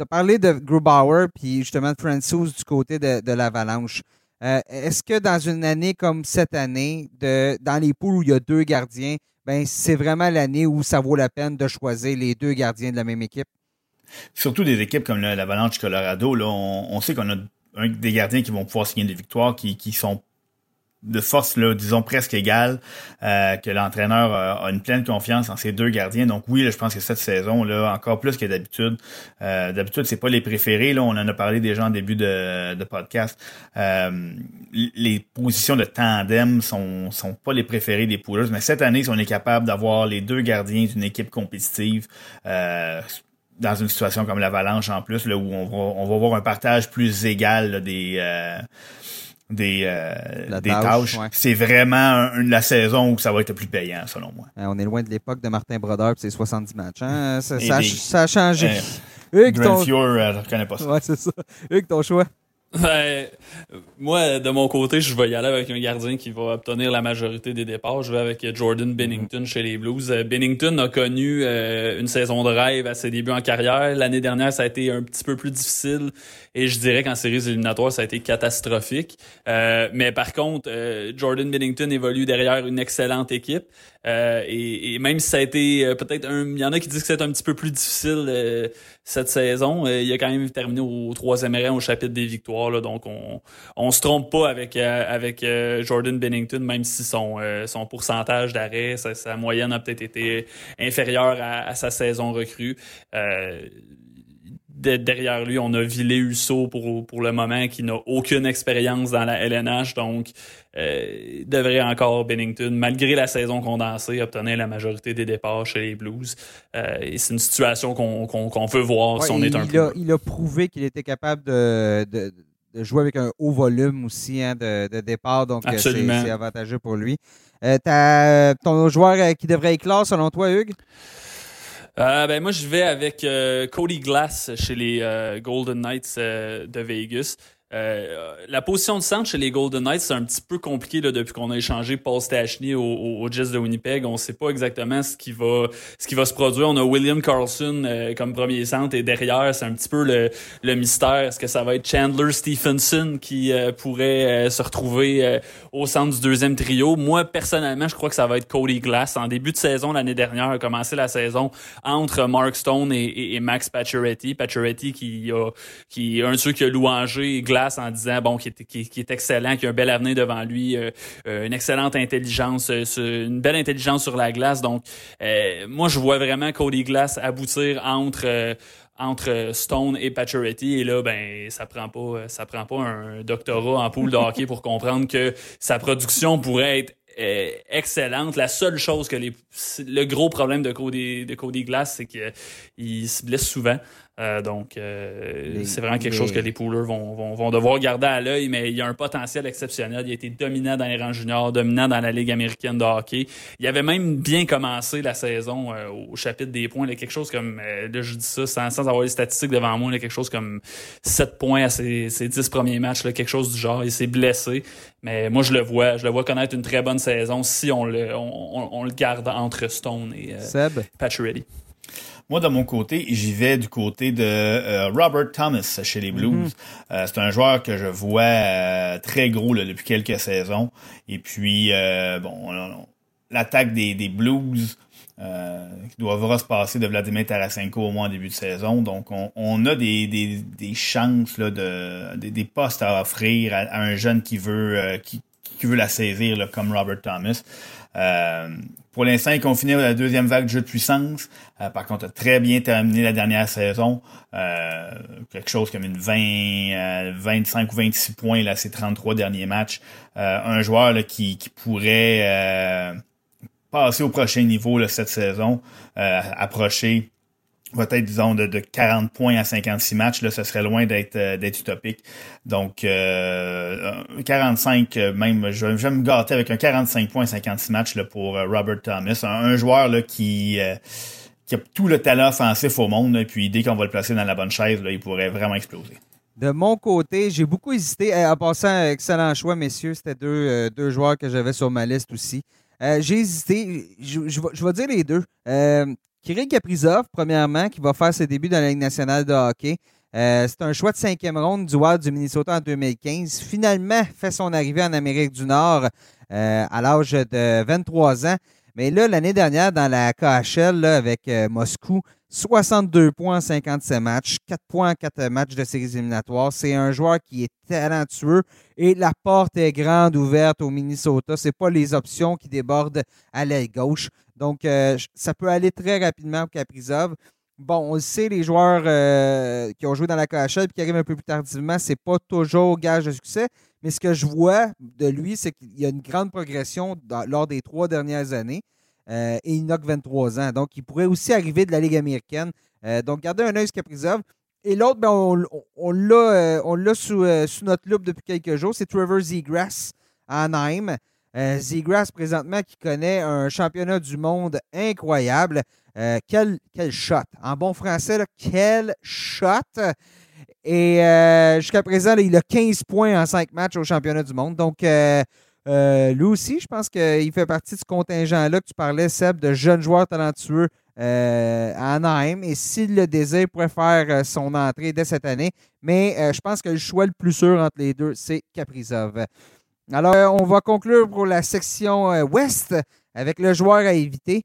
Speaker 1: tu as parlé de Grubauer puis justement de Francis du côté de, l'Avalanche. Euh, est-ce que dans une année comme cette année, dans les poules où il y a deux gardiens, ben c'est vraiment l'année où ça vaut la peine de choisir les deux gardiens de la même équipe?
Speaker 2: Surtout des équipes comme l'Avalanche Colorado, là, on, sait qu'on a des gardiens qui vont pouvoir signer des victoires, qui, qui sont de force, là, disons, presque égale, euh, que l'entraîneur a une pleine confiance en ses deux gardiens. Donc oui, je pense que cette saison, là, encore plus que d'habitude, euh, d'habitude, c'est pas les préférés. Là, on en a parlé déjà en début de, podcast. Euh, les positions de tandem sont, sont pas les préférés des pouleurs. Mais cette année, si on est capable d'avoir les deux gardiens d'une équipe compétitive, dans une situation comme l'Avalanche en plus, là, où on va, on va avoir un partage plus égal des des, euh, des tâches. C'est vraiment la saison où ça va être le plus payant, selon moi.
Speaker 1: on est loin de l'époque de Martin Brodeur et ses 70 matchs. Hein? Ça, ça, a changé.
Speaker 2: Euh, Hugues, ton... Euh, je ne connais pas ça.
Speaker 1: Ouais, c'est ça. Hugues, ton choix?
Speaker 3: Ben, moi, de mon côté, je vais y aller avec un gardien qui va obtenir la majorité des départs. Je vais avec Jordan Bennington chez les Blues. Euh, Bennington a connu euh, une saison de rêve à ses débuts en carrière. L'année dernière, ça a été un petit peu plus difficile et je dirais qu'en séries éliminatoires, ça a été catastrophique. Euh, mais par contre, Jordan Bennington évolue derrière une excellente équipe. Euh, et, même si ça a été euh, peut-être un, il y en a qui disent que c'est un petit peu plus difficile euh, cette saison. il a quand même terminé au troisième rang au chapitre des victoires, là, donc on on se trompe pas avec avec Jordan Bennington, même si son son pourcentage d'arrêt, sa, moyenne a peut-être été inférieure à, à, sa saison recrue derrière lui, on a Ville Husso pour, pour le moment qui n'a aucune expérience dans la LNH, donc euh, devrait encore Bennington, malgré la saison condensée, obtenir la majorité des départs chez les Blues. Euh, et c'est une situation qu'on qu'on veut voir si on est un
Speaker 1: il A, il a prouvé qu'il était capable de, de, de, jouer avec un haut volume aussi hein, de, de, départ, donc euh, c'est avantageux pour lui. Euh, as ton joueur euh, qui devrait éclore selon toi, Hugues?
Speaker 3: Euh, ben moi je vais avec euh, Cody Glass chez les euh, Golden Knights de Vegas. Euh, la position de centre chez les Golden Knights, c'est un petit peu compliqué là, depuis qu'on a échangé Paul Stachny au, au, Jets de Winnipeg. On ne sait pas exactement ce qui va ce qui va se produire. On a William Carlson euh, comme premier centre et derrière, c'est un petit peu le, le mystère. Est-ce que ça va être Chandler Stephenson qui euh, pourrait se retrouver au centre du deuxième trio? Moi, personnellement, je crois que ça va être Cody Glass. En début de saison l'année dernière, a commencé la saison entre Mark Stone et, et, Max Pacioretty. Pacioretty qui a qui un de ceux qui a louangé Glass en disant bon qui est, est excellent, qui a un bel avenir devant lui, euh, euh, une excellente intelligence, euh, une belle intelligence sur la glace. Donc moi je vois vraiment Cody Glass aboutir entre entre Stone et Pacioretty et là ben ça prend pas ça prend pas un doctorat en poule de pour comprendre que sa production pourrait être excellente. La seule chose que les le gros problème de Cody de Cody Glass c'est qu'il se blesse souvent. Euh, donc, euh, c'est vraiment quelque chose que les poolers vont, vont, vont devoir garder à l'œil, mais il y a un potentiel exceptionnel. Il a été dominant dans les rangs juniors, dominant dans la Ligue américaine de hockey. Il avait même bien commencé la saison euh, au chapitre des points. Là, quelque chose comme, là, je dis ça sans, sans avoir les statistiques devant moi, là, quelque chose comme 7 points à ses, ses 10 premiers matchs, là, quelque chose du genre. Il s'est blessé, mais moi, je le vois. Je le vois connaître une très bonne saison si on le, on, on, le garde entre Stone et
Speaker 1: Seb?
Speaker 3: Ready.
Speaker 2: Moi, de mon côté, j'y vais du côté de euh, Robert Thomas chez les Blues. Mhm. Euh, c'est un joueur que je vois euh, très gros là, depuis quelques saisons. Et puis, bon, l'attaque des, des, Blues qui doivra se passer de Vladimir Tarasenko au moins en début de saison. Donc, on, a des, des, des chances, là, de, des, postes à offrir à, un jeune qui veut, qui, qui veut la saisir, là, comme Robert Thomas. Euh, pour l'instant, il continue la deuxième vague de jeu de puissance. Euh, par contre, a très bien terminé la dernière saison. Euh, quelque chose comme une 20, 25 ou 26 points là, ces 33 derniers matchs. un joueur là, qui, qui pourrait passer au prochain niveau là, cette saison, approcher peut-être, disons, de, de 40 points à 56 matchs, là, ce serait loin d'être euh, utopique. Donc, euh, 45, euh, même, je, vais me gâter avec un 45 points à 56 matchs là, pour euh, Robert Thomas. Un, joueur là, qui, qui a tout le talent offensif au monde, puis dès qu'on va le placer dans la bonne chaise, là, il pourrait vraiment exploser.
Speaker 1: De mon côté, j'ai beaucoup hésité. En passant, excellent choix, messieurs. C'était deux, deux joueurs que j'avais sur ma liste aussi. j'ai hésité. Je, je, je, vais dire les deux. Kirill Kaprizov, premièrement, qui va faire ses débuts dans la Ligue nationale de hockey. Euh, c'est un choix de cinquième ronde du Wild du Minnesota en 2015. Finalement, fait son arrivée en Amérique du Nord euh, à l'âge de 23 ans. Mais là, l'année dernière, dans la KHL avec euh, Moscou, 62 points en 57 matchs, 4 points en 4 matchs de séries éliminatoires. C'est un joueur qui est talentueux et la porte est grande ouverte au Minnesota. Ce pas les options qui débordent à l'aile gauche. Donc, euh, ça peut aller très rapidement pour Caprizov. Bon, on le sait, les joueurs euh, qui ont joué dans la KHL et qui arrivent un peu plus tardivement, c'est pas toujours gage de succès. Mais ce que je vois de lui, c'est qu'il y a une grande progression lors des trois dernières années. Euh, et il n'a que 23 ans. Donc, il pourrait aussi arriver de la Ligue américaine. donc, gardez un œil sur Caprizov. Et l'autre, ben, on, l'a sous, sous, notre loupe depuis quelques jours. C'est Trevor Zegras à Anaheim. Euh, présentement, qui connaît un championnat du monde incroyable. Euh, quel, quel shot? En bon français, quel shot? Et euh, jusqu'à présent, il a 15 points en 5 matchs au championnat du monde. Donc, euh, lui aussi, je pense qu'il fait partie de ce contingent-là que tu parlais, Seb, de jeunes joueurs talentueux à Anaheim. Et s'il le désire, il pourrait faire son entrée dès cette année. Mais je pense que le choix le plus sûr entre les deux, c'est Caprizov. Alors, on va conclure pour la section Ouest avec le joueur à éviter.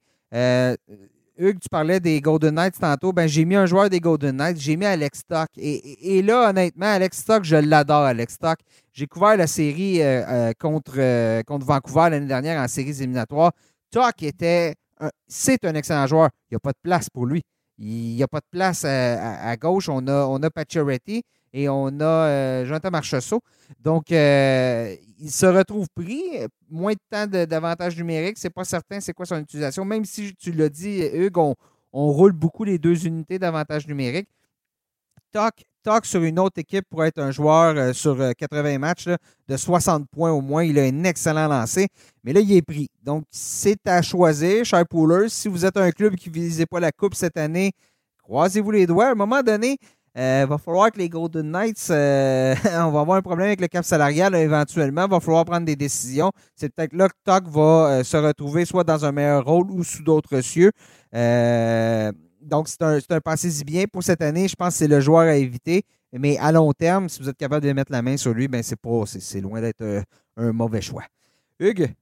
Speaker 1: Hugues, tu parlais des Golden Knights tantôt. Ben, j'ai mis un joueur des Golden Knights. J'ai mis Alex Stock. Et, là, honnêtement, Alex Stock, je l'adore, Alex Stock. J'ai couvert la série contre, contre Vancouver l'année dernière en séries éliminatoires. Stock était. C'est un excellent joueur. Il n'y a pas de place pour lui. Il n'y a pas de place à, gauche. On a, on a et on a Jonathan Marchessault. Donc, il se retrouve pris. Moins de temps d'avantage numérique. C'est pas certain c'est quoi son utilisation. Même si tu l'as dit, Hugues, on, roule beaucoup les deux unités d'avantage numérique. Toc, sur une autre équipe pour être un joueur euh, sur 80 euh, matchs de 60 points au moins. Il a un excellent lancé. Mais là, il est pris. Donc, c'est à choisir, cher Poolers. Si vous êtes un club qui ne visait pas la Coupe cette année, croisez-vous les doigts. À un moment donné, Il va falloir que les Golden Knights, on va avoir un problème avec le cap salarial éventuellement. Il va falloir prendre des décisions. C'est peut-être là que Toc va se retrouver soit dans un meilleur rôle ou sous d'autres cieux. donc, c'est un, un passé bien pour cette année. Je pense que c'est le joueur à éviter. Mais à long terme, si vous êtes capable de mettre la main sur lui, ben c'est loin d'être un, mauvais choix. Hugues?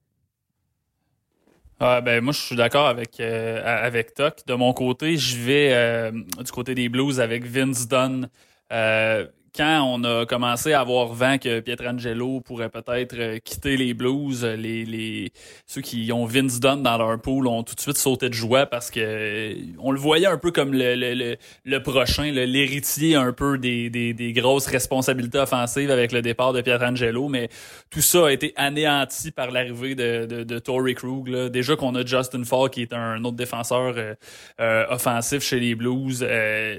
Speaker 3: Ah, ben moi je suis d'accord avec euh, avec Toc. De mon côté, je vais euh, du côté des Blues avec Vince Dunn. Euh, quand on a commencé à avoir vent que Pietrangelo pourrait peut-être euh, quitter les Blues, euh, les, les ceux qui ont Vince Dunn dans leur pool ont tout de suite sauté de joie parce que euh, on le voyait un peu comme le, le, le, prochain, l'héritier un peu des, des, des, grosses responsabilités offensives avec le départ de Pietrangelo, mais tout ça a été anéanti par l'arrivée de, de, de Tory Krug. Là. Déjà qu'on a Justin Fall qui est un autre défenseur offensif chez les Blues.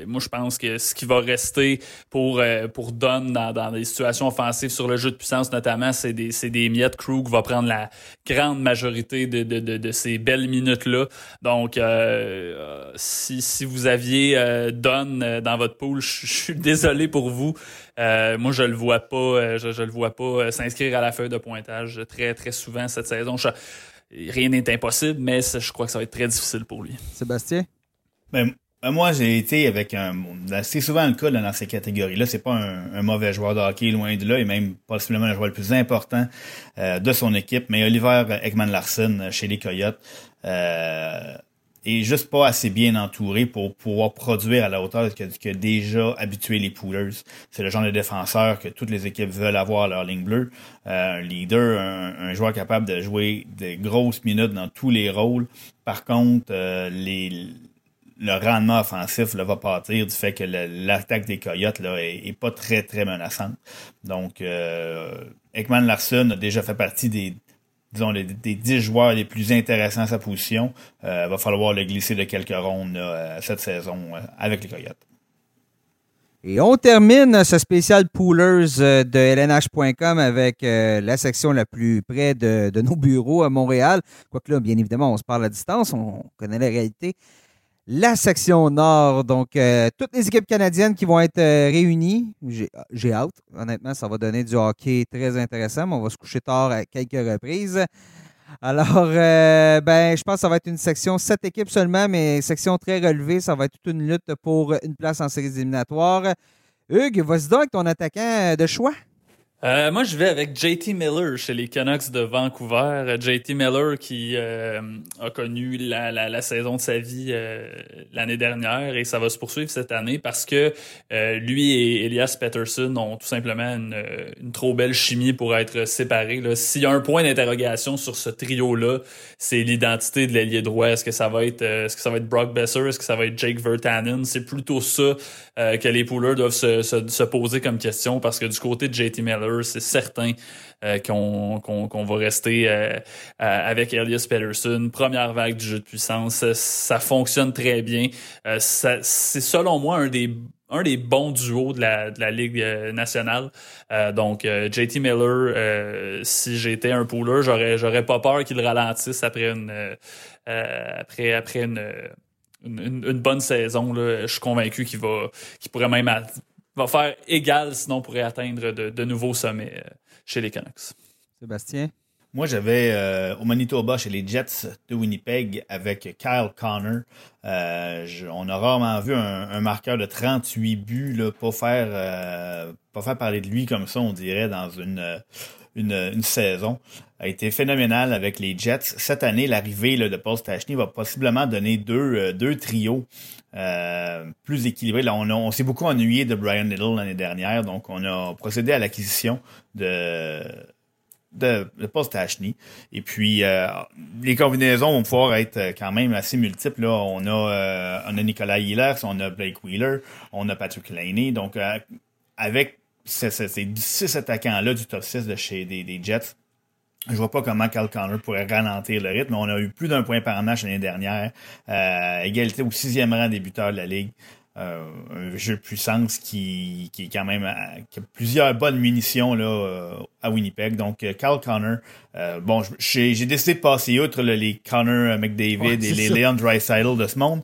Speaker 3: moi, je pense que ce qui va rester pour pour Dunn dans, dans des situations offensives sur le jeu de puissance notamment, c'est des, des miettes. Krug va prendre la grande majorité de, de, de, de ces belles minutes-là. Donc, euh, si, si vous aviez euh, euh, dans votre pool, je, suis désolé pour vous. Euh, moi, je le vois pas, je, je le vois pas s'inscrire à la feuille de pointage très, très souvent cette saison. rien n'est impossible, mais je crois que ça va être très difficile pour lui.
Speaker 1: Sébastien?
Speaker 2: Ben, moi, j'ai été avec un. C'est souvent le cas dans ces catégories-là. C'est pas un, mauvais joueur de hockey, loin de là, et même possiblement le joueur le plus important euh, de son équipe. Mais Oliver Ekman Larsen euh, chez les Coyotes euh, est juste pas assez bien entouré pour pouvoir produire à la hauteur que, que déjà habitué les Poolers. C'est le genre de défenseur que toutes les équipes veulent avoir à leur ligne bleue. un leader, un, joueur capable de jouer des grosses minutes dans tous les rôles. Par contre, les le rendement offensif va partir du fait que l'attaque des Coyotes là, est, pas très, très menaçante. Donc, euh, Ekman Larson a déjà fait partie des disons des, dix joueurs les plus intéressants à sa position. Euh, il va falloir le glisser de quelques rondes euh, cette saison avec les Coyotes.
Speaker 1: Et on termine ce spécial Poolers de LNH.com avec la section la plus près de, nos bureaux à Montréal. Quoique là, bien évidemment, on se parle à distance, on connaît la réalité la section nord. Donc, euh, toutes les équipes canadiennes qui vont être euh, réunies. J'ai hâte. Honnêtement, ça va donner du hockey très intéressant, mais on va se coucher tard à quelques reprises. Alors, euh, ben, je pense que ça va être une section sept équipes seulement, mais section très relevée. Ça va être toute une lutte pour une place en séries éliminatoires. Hugues, vas-y donc ton attaquant de choix.
Speaker 3: Euh, moi, je vais avec JT Miller chez les Canucks de Vancouver. Euh, JT Miller qui euh, a connu la, saison de sa vie l'année dernière et ça va se poursuivre cette année parce que lui et Elias Pettersson ont tout simplement une, trop belle chimie pour être séparés. S'il y a un point d'interrogation sur ce trio-là, c'est l'identité de l'ailier droit. Est-ce que ça va être est-ce que ça va être Brock Besser? Est-ce que ça va être Jake Vertanen? C'est plutôt ça que les poolers doivent se poser comme question parce que du côté de JT Miller, c'est certain euh, qu'on va rester euh, euh, avec Elias Peterson. Première vague du jeu de puissance, ça, fonctionne très bien. c'est selon moi un des bons duos de la, de la Ligue nationale. donc, JT Miller, si j'étais un pooler, j'aurais j'aurais pas peur qu'il ralentisse après une après bonne saison. Je suis convaincu qu'il va qu'il pourrait même va faire égal, sinon pourrait atteindre de, nouveaux sommets euh, chez les Canucks.
Speaker 1: Sébastien?
Speaker 2: Moi, j'avais euh, au Manitoba chez les Jets de Winnipeg avec Kyle Connor. Euh, on a rarement vu un, marqueur de 38 buts là, pas faire pas faire parler de lui comme ça, on dirait, dans une, une, saison. A été phénoménal avec les Jets. Cette année, l'arrivée de Paul Stachny va possiblement donner deux, deux trios euh, plus équilibré. Là, on, s'est beaucoup ennuyé de Brian Little l'année dernière, donc on a procédé à l'acquisition de de, de Paul Stachny. Et puis, euh, les combinaisons vont pouvoir être quand même assez multiples. Là. On, a, euh, on a Nicolas Hillers, on a Blake Wheeler, on a Patrick Laney. Donc, avec ces, ces, six attaquants-là du top 6 de chez des Jets, je vois pas comment Cal Connor pourrait ralentir le rythme. On a eu plus d'un point par match l'année dernière. Euh, égalité au sixième rang des buteurs de la Ligue. Un jeu de puissance qui, qui est quand même qui a plusieurs bonnes munitions là, à Winnipeg. Donc, Carl Connor, bon, j'ai décidé de passer outre les Connor McDavid et les Leon Dreisaitl de ce monde.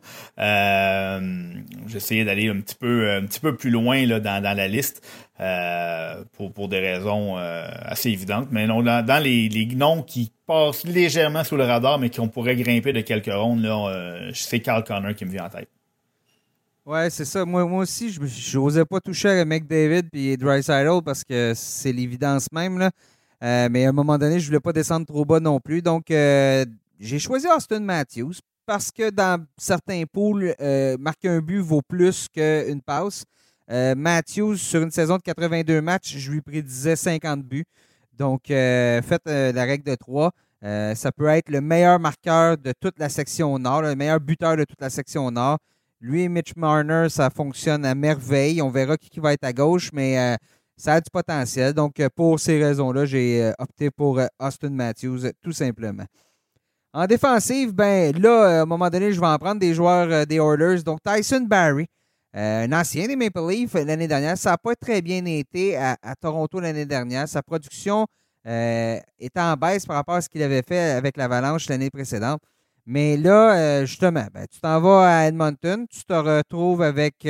Speaker 2: J'essayais d'aller un petit peu un petit peu plus loin là, dans, dans la liste. Euh, pour, pour, des raisons euh, assez évidentes. Mais non, dans, les, les, noms qui passent légèrement sous le radar, mais qui on pourrait grimper de quelques rondes, là, euh, c'est Carl Connor qui me vient en tête.
Speaker 1: Ouais, c'est ça. Moi, aussi, je n'osais pas toucher à McDavid et Dreisaitl parce que c'est l'évidence même. Là. mais à un moment donné, je ne voulais pas descendre trop bas non plus. Donc, j'ai choisi Austin Matthews parce que dans certains pools, marquer un but vaut plus qu'une passe. Euh, Matthews, sur une saison de 82 matchs, je lui prédisais 50 buts. Donc, euh, faites euh, la règle de 3. ça peut être le meilleur marqueur de toute la section nord, le meilleur buteur de toute la section nord. Lui et Mitch Marner, ça fonctionne à merveille. On verra qui, va être à gauche, mais ça a du potentiel. Donc, pour ces raisons-là, j'ai opté pour Austin Matthews, tout simplement. En défensive, ben là, à un moment donné, je vais en prendre des joueurs des Oilers. Donc, Tyson Barry. Euh, un ancien des Maple Leafs l'année dernière. Ça n'a pas très bien été à, Toronto l'année dernière. Sa production euh, était en baisse par rapport à ce qu'il avait fait avec l'Avalanche l'année précédente. Mais là, euh, justement, ben, tu t'en vas à Edmonton, tu te retrouves avec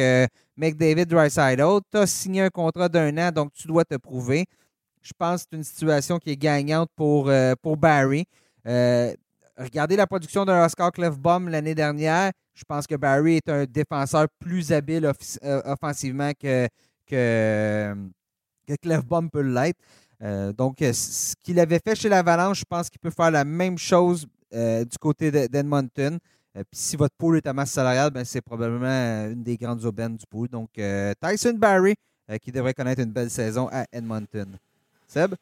Speaker 1: McDavid Dreisaitl, tu as signé un contrat d'un an, donc tu dois te prouver. Je pense que c'est une situation qui est gagnante pour, pour Barry. regardez la production d'un Oscar Clefbaum l'année dernière. Je pense que Barry est un défenseur plus habile euh, offensivement que, que, que Clefbaum peut l'être. Euh, donc, euh, ce qu'il avait fait chez l'Avalanche, je pense qu'il peut faire la même chose du côté d'Edmonton. Puis si votre pool est à masse salariale, ben, c'est probablement une des grandes aubaines du pool. Donc, Tyson Barry, qui devrait connaître une belle saison à Edmonton. Seb?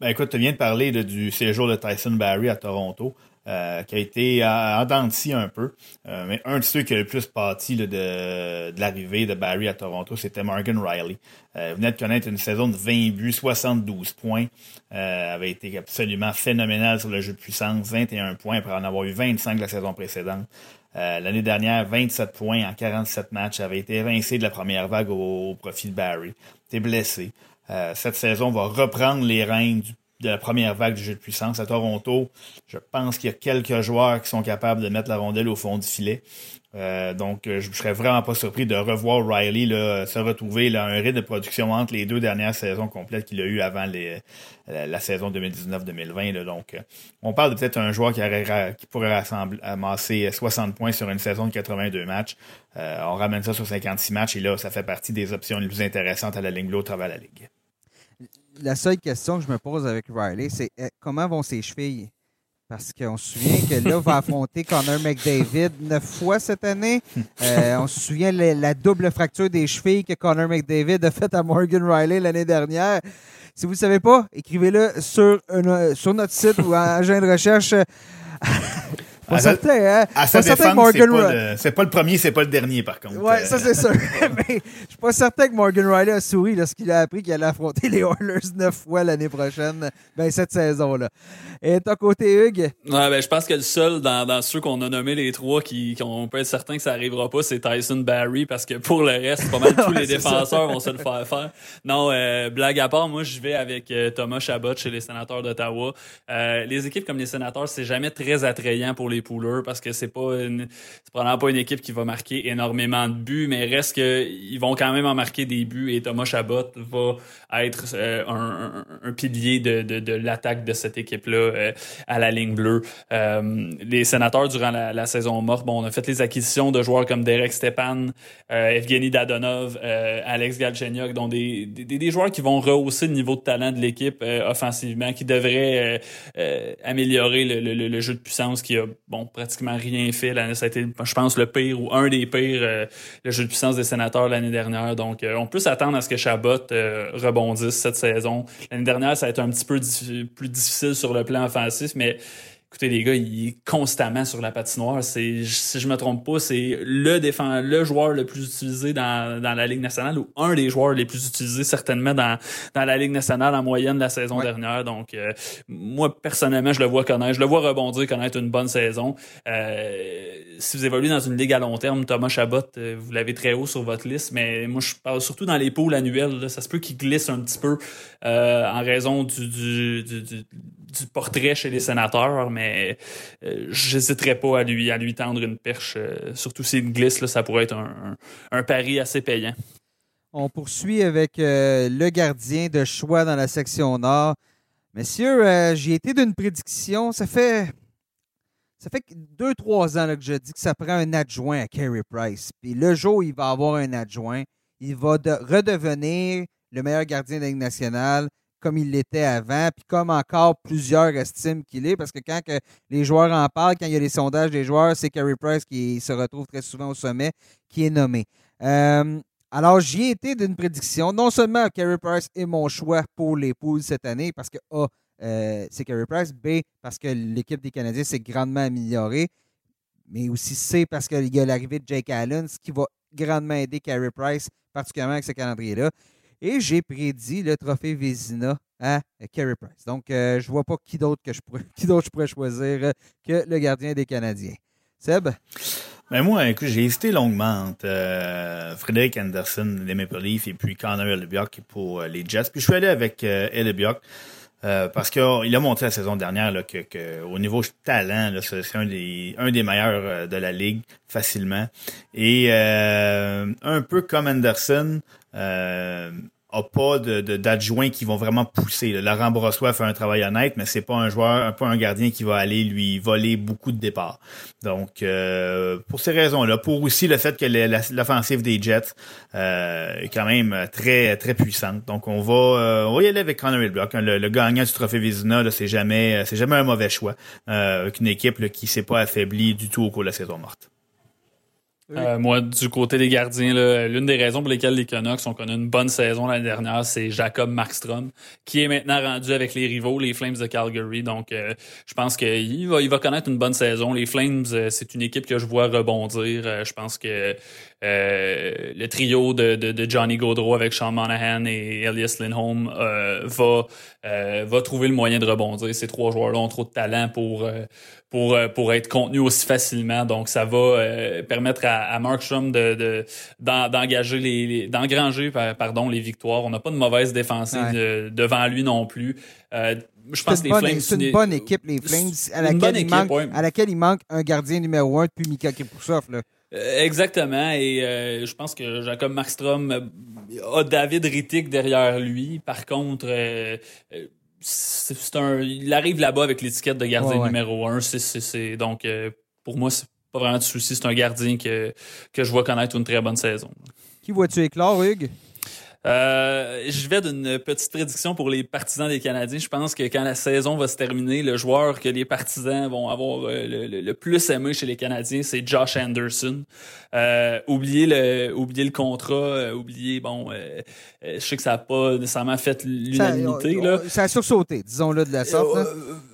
Speaker 2: Ben écoute, tu viens de parler du séjour de Tyson Barry à Toronto. Euh, qui a été en un peu. Euh, mais un de ceux qui a le plus pâti de, de l'arrivée de Barry à Toronto, c'était Morgan Riley. Euh, il venait de connaître une saison de 20 buts, 72 points. avait été absolument phénoménal sur le jeu de puissance, 21 points après en avoir eu 25 la saison précédente. L'année dernière, 27 points en 47 matchs, avait été évincé de la première vague au, profit de Barry. T'es blessé. cette saison va reprendre les règnes du de la première vague du jeu de puissance à Toronto. Je pense qu'il y a quelques joueurs qui sont capables de mettre la rondelle au fond du filet. Euh, donc, euh, je ne serais vraiment pas surpris de revoir Riley là, se retrouver là, un rythme de production entre les deux dernières saisons complètes qu'il a eu avant les, la, saison 2019-2020. Donc, euh, on parle peut-être un joueur qui, pourrait rassembler, amasser 60 points sur une saison de 82 matchs. on ramène ça sur 56 matchs et là, ça fait partie des options les plus intéressantes à la ligne bleue au travers la Ligue
Speaker 1: la seule question que je me pose avec Riley, c'est eh, comment vont ses chevilles? Parce qu'on se souvient que là, va affronter Connor McDavid neuf fois cette année. Euh, on se souvient de la, double fracture des chevilles que Connor McDavid a faite à Morgan Riley l'année dernière. Si vous ne savez pas, écrivez-le sur, sur notre site ou en agent de recherche.
Speaker 2: Pas certain, hein? À sa défense, Morgan... c'est pas, le premier, c'est pas le dernier, par contre.
Speaker 1: Ouais, ça, c'est sûr. Mais je suis pas certain que Morgan Riley a souri lorsqu'il a appris qu'il allait affronter les Oilers neuf fois l'année prochaine, ben, cette saison-là. Et ton côté, Hugues?
Speaker 3: Ouais, ben, je pense que le seul dans, dans ceux qu'on a nommés les trois qui, on peut être certain que ça arrivera pas, c'est Tyson Barry, parce que pour le reste, pas mal tous les défenseurs vont se le faire faire. Non, euh, blague à part, moi, je vais avec euh, Thomas Chabot chez les sénateurs d'Ottawa. Euh, les équipes comme les sénateurs, c'est jamais très attrayant pour les parce que c'est pas une, c'est probablement pas une équipe qui va marquer énormément de buts, mais reste qu'ils vont quand même en marquer des buts et Thomas Chabot va être euh, un, pilier de, de, l'attaque de cette équipe-là euh, à la ligne bleue. Euh, les sénateurs, durant la, saison morte, bon, on a fait les acquisitions de joueurs comme Derek Stepan, Evgeny Dadonov, Alex Galchenyuk, donc des, des, joueurs qui vont rehausser le niveau de talent de l'équipe offensivement, qui devraient améliorer le, le, jeu de puissance qui a bon, pratiquement rien fait. L'année, ça a été, je pense, le pire ou un des pires, euh, le jeu de puissance des sénateurs l'année dernière. Donc, euh, on peut s'attendre à ce que Chabot euh, rebondisse cette saison. L'année dernière, ça a été un petit peu plus difficile sur le plan offensif, mais écoutez les gars, il est constamment sur la patinoire. C'est, si je me trompe pas, c'est le défend, le joueur le plus utilisé dans, dans la Ligue nationale ou un des joueurs les plus utilisés certainement dans, dans la Ligue nationale en moyenne la saison dernière. Donc, euh, moi personnellement, je le vois connaître, je le vois rebondir, connaître une bonne saison. Euh, si vous évoluez dans une ligue à long terme, Thomas Chabot, euh, vous l'avez très haut sur votre liste, mais moi je parle surtout dans les poules annuelles. ça se peut qu'il glisse un petit peu en raison du, du, du, du, portrait chez les sénateurs, mais j'hésiterais pas à lui à lui tendre une perche. surtout s'il glisse, ça pourrait être un, un, pari assez payant.
Speaker 1: On poursuit avec le gardien de choix dans la section nord. Messieurs, euh, j'ai été d'une prédiction. Ça fait. Ça fait deux, trois ans que je dis que ça prend un adjoint à Carey Price. Puis le jour où il va avoir un adjoint, il va redevenir le meilleur gardien de la Ligue nationale comme il l'était avant, puis comme encore plusieurs estiment qu'il est, parce que quand les joueurs en parlent, quand il y a les sondages des joueurs, c'est Carey Price qui se retrouve très souvent au sommet, qui est nommé. Euh, alors, j'y ai été d'une prédiction. Non seulement Carey Price est mon choix pour les poules cette année, parce que A, euh, c'est Carey Price, B, parce que l'équipe des Canadiens s'est grandement améliorée, mais aussi C, parce qu'il y a l'arrivée de Jake Allen, ce qui va grandement aider Carey Price, particulièrement avec ce calendrier-là. Et j'ai prédit le trophée Vézina à Carey Price. Donc, euh, je ne vois pas qui d'autre que je pourrais, qui d'autre je pourrais choisir euh, que le gardien des Canadiens. Seb?
Speaker 2: Mais moi, écoute, j'ai hésité longuement entre euh, Frédéric Anderson des Maple Leafs et puis Connor Hellebuck pour les Jets. Puis je suis allé avec euh, parce qu'il a montré la saison dernière là, que, au niveau talent, c'est un des, un des meilleurs de la ligue facilement. Et un peu comme Anderson, a pas de, d'adjoints qui vont vraiment pousser. Laurent Brossois fait un travail honnête, mais c'est pas un joueur, pas un gardien qui va aller lui voler beaucoup de départs. Donc, euh, pour ces raisons-là, pour aussi le fait que l'offensive des Jets euh, est quand même très très puissante. Donc, on va, euh, on va y aller avec Connor Block. Hein. Le, gagnant du trophée Vizina, c'est jamais c'est jamais un mauvais choix. avec une équipe là, qui s'est pas affaiblie du tout au cours de la saison morte.
Speaker 3: Euh, moi, du côté des gardiens, l'une des raisons pour lesquelles les Canucks ont connu une bonne saison l'année dernière, c'est Jacob Markstrom, qui est maintenant rendu avec les rivaux, les Flames de Calgary. Donc, euh, je pense qu'il va, il va connaître une bonne saison. Les Flames, euh, c'est une équipe que je vois rebondir. je pense que le trio de, de, Johnny Gaudreau avec Sean Monahan et Elias Lindholm va, va trouver le moyen de rebondir. Ces trois joueurs-là ont trop de talent pour pour, euh, pour être contenu aussi facilement. Donc, ça va euh, permettre à, à Markstrom de, d'engager les, d'engranger pardon les victoires. On n'a pas de mauvaise défensive devant lui non plus. Euh, je pense
Speaker 1: que les Flames c'est une bonne équipe les Flames à laquelle, il manque, à laquelle il manque un gardien numéro un depuis Mika Kiprusoff là.
Speaker 3: Exactement et je pense que Jacob Markstrom a David Rittick derrière lui. Par contre c'est un, il arrive là-bas avec l'étiquette de gardien numéro un. C'est, donc, euh, pour moi, c'est pas vraiment de souci. C'est un gardien que, que je vois connaître une très bonne saison.
Speaker 1: Qui vois-tu éclore, Hugues?
Speaker 3: Euh, je vais d'une petite prédiction pour les partisans des Canadiens. Je pense que quand la saison va se terminer, le joueur que les partisans vont avoir euh, le, plus aimé chez les Canadiens, c'est Josh Anderson. Euh, oubliez le, oubliez le contrat, euh, oubliez bon, je sais que ça n'a pas nécessairement fait l'unanimité là.
Speaker 1: Ça a sursauté, disons-le de la sorte.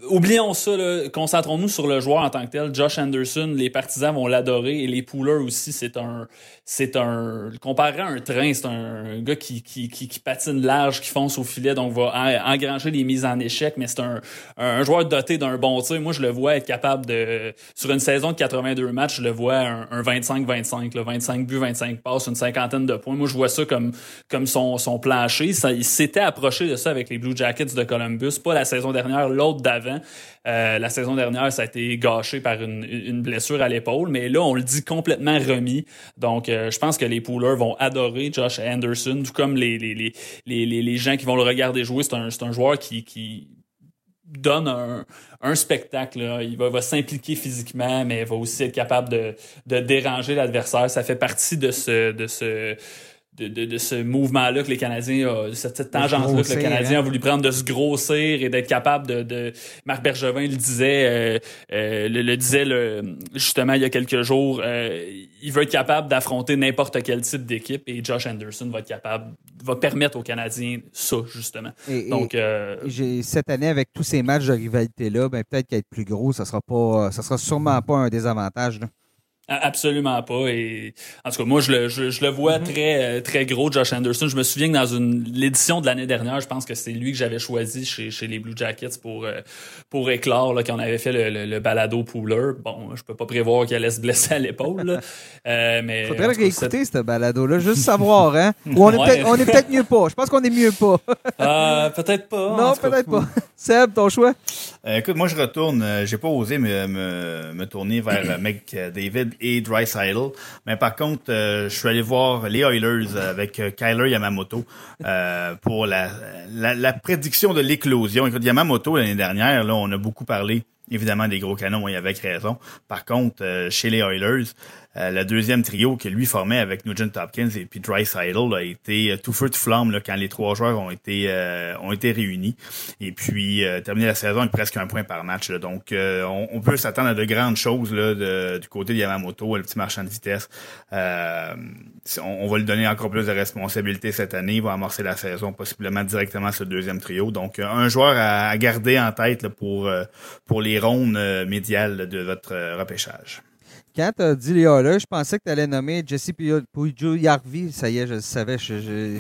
Speaker 3: Oublions ça, concentrons-nous sur le joueur en tant que tel. Josh Anderson, les partisans vont l'adorer et les poolers aussi. C'est un, c'est un, comparé à un train, c'est un gars qui qui, qui, patine large, qui fonce au filet, donc va engranger les mises en échec, mais c'est un, un, joueur doté d'un bon tir. Moi, je le vois être capable de, sur une saison de 82 matchs, je le vois un, 25-25, 25 buts, 25 passes, une cinquantaine de points. Moi, je vois ça comme, comme son, son plancher. Il s'était approché de ça avec les Blue Jackets de Columbus, pas la saison dernière, l'autre d'avant. Euh, la saison dernière, ça a été gâché par une, blessure à l'épaule, mais là, on le dit complètement remis. Donc, euh, je pense que les poolers vont adorer Josh Anderson, tout comme les, les, les, les, les gens qui vont le regarder jouer. C'est un, un joueur qui, qui donne un, spectacle. Il va, va s'impliquer physiquement, mais il va aussi être capable de, de déranger l'adversaire. Ça fait partie de ce, de ce de, ce mouvement-là que les Canadiens, ont, cette, tangente-là que le Canadien a hein. voulu prendre, de se grossir et d'être capable de, de, Marc Bergevin le disait, euh, euh, le, disait le, justement il y a quelques jours, euh, il veut être capable d'affronter n'importe quel type d'équipe et Josh Anderson va être capable, va permettre aux Canadiens ça, justement. Donc,
Speaker 1: cette année, avec tous ces matchs de rivalité-là, ben, peut-être qu'être plus gros, ça sera pas, ça sera sûrement pas un désavantage. Là.
Speaker 3: Absolument pas. Et en tout cas, moi, je le, je, le vois mm-hmm. très, euh, très gros, Josh Anderson. Je me souviens que dans une l'édition de l'année dernière, je pense que c'est lui que j'avais choisi chez, chez les Blue Jackets pour euh, pour éclore là, quand on avait fait le, le, balado pooler. Bon, je peux pas prévoir qu'il allait se blesser à l'épaule. Euh, mais
Speaker 1: faudrait écouter ce balado-là, juste savoir, hein. Ou on est peut-être on est peut-être mieux pas. Je pense qu'on est mieux pas.
Speaker 3: euh, peut-être pas.
Speaker 1: Non, peut-être pas. Seb, ton choix?
Speaker 2: Euh, écoute, moi je retourne. j'ai pas osé me, me, me tourner vers David et Dreisaitl. Mais par contre, euh, je suis allé voir les Oilers avec euh, Kyler Yamamoto euh, pour la, la, prédiction de l'éclosion. Écoute, Yamamoto, l'année dernière, là, on a beaucoup parlé évidemment des gros canons, il avait raison. Par contre, chez les Oilers, euh, le deuxième trio que lui formait avec Nugent Hopkins et puis Dreisaitl a été euh, tout feu de flamme quand les trois joueurs ont été euh, ont été réunis et puis terminé la saison avec presque un point par match. Donc on, peut s'attendre à de grandes choses du côté de Yamamoto, le petit marchand de vitesse. On, va lui donner encore plus de responsabilités cette année. Il va amorcer la saison possiblement directement sur le deuxième trio. Donc un joueur à, garder en tête pour pour les rondes médiales de votre repêchage.
Speaker 1: Quand tu as dit Léa là, je pensais que tu allais nommer Jesse Yarvi. Ça y est, je le savais.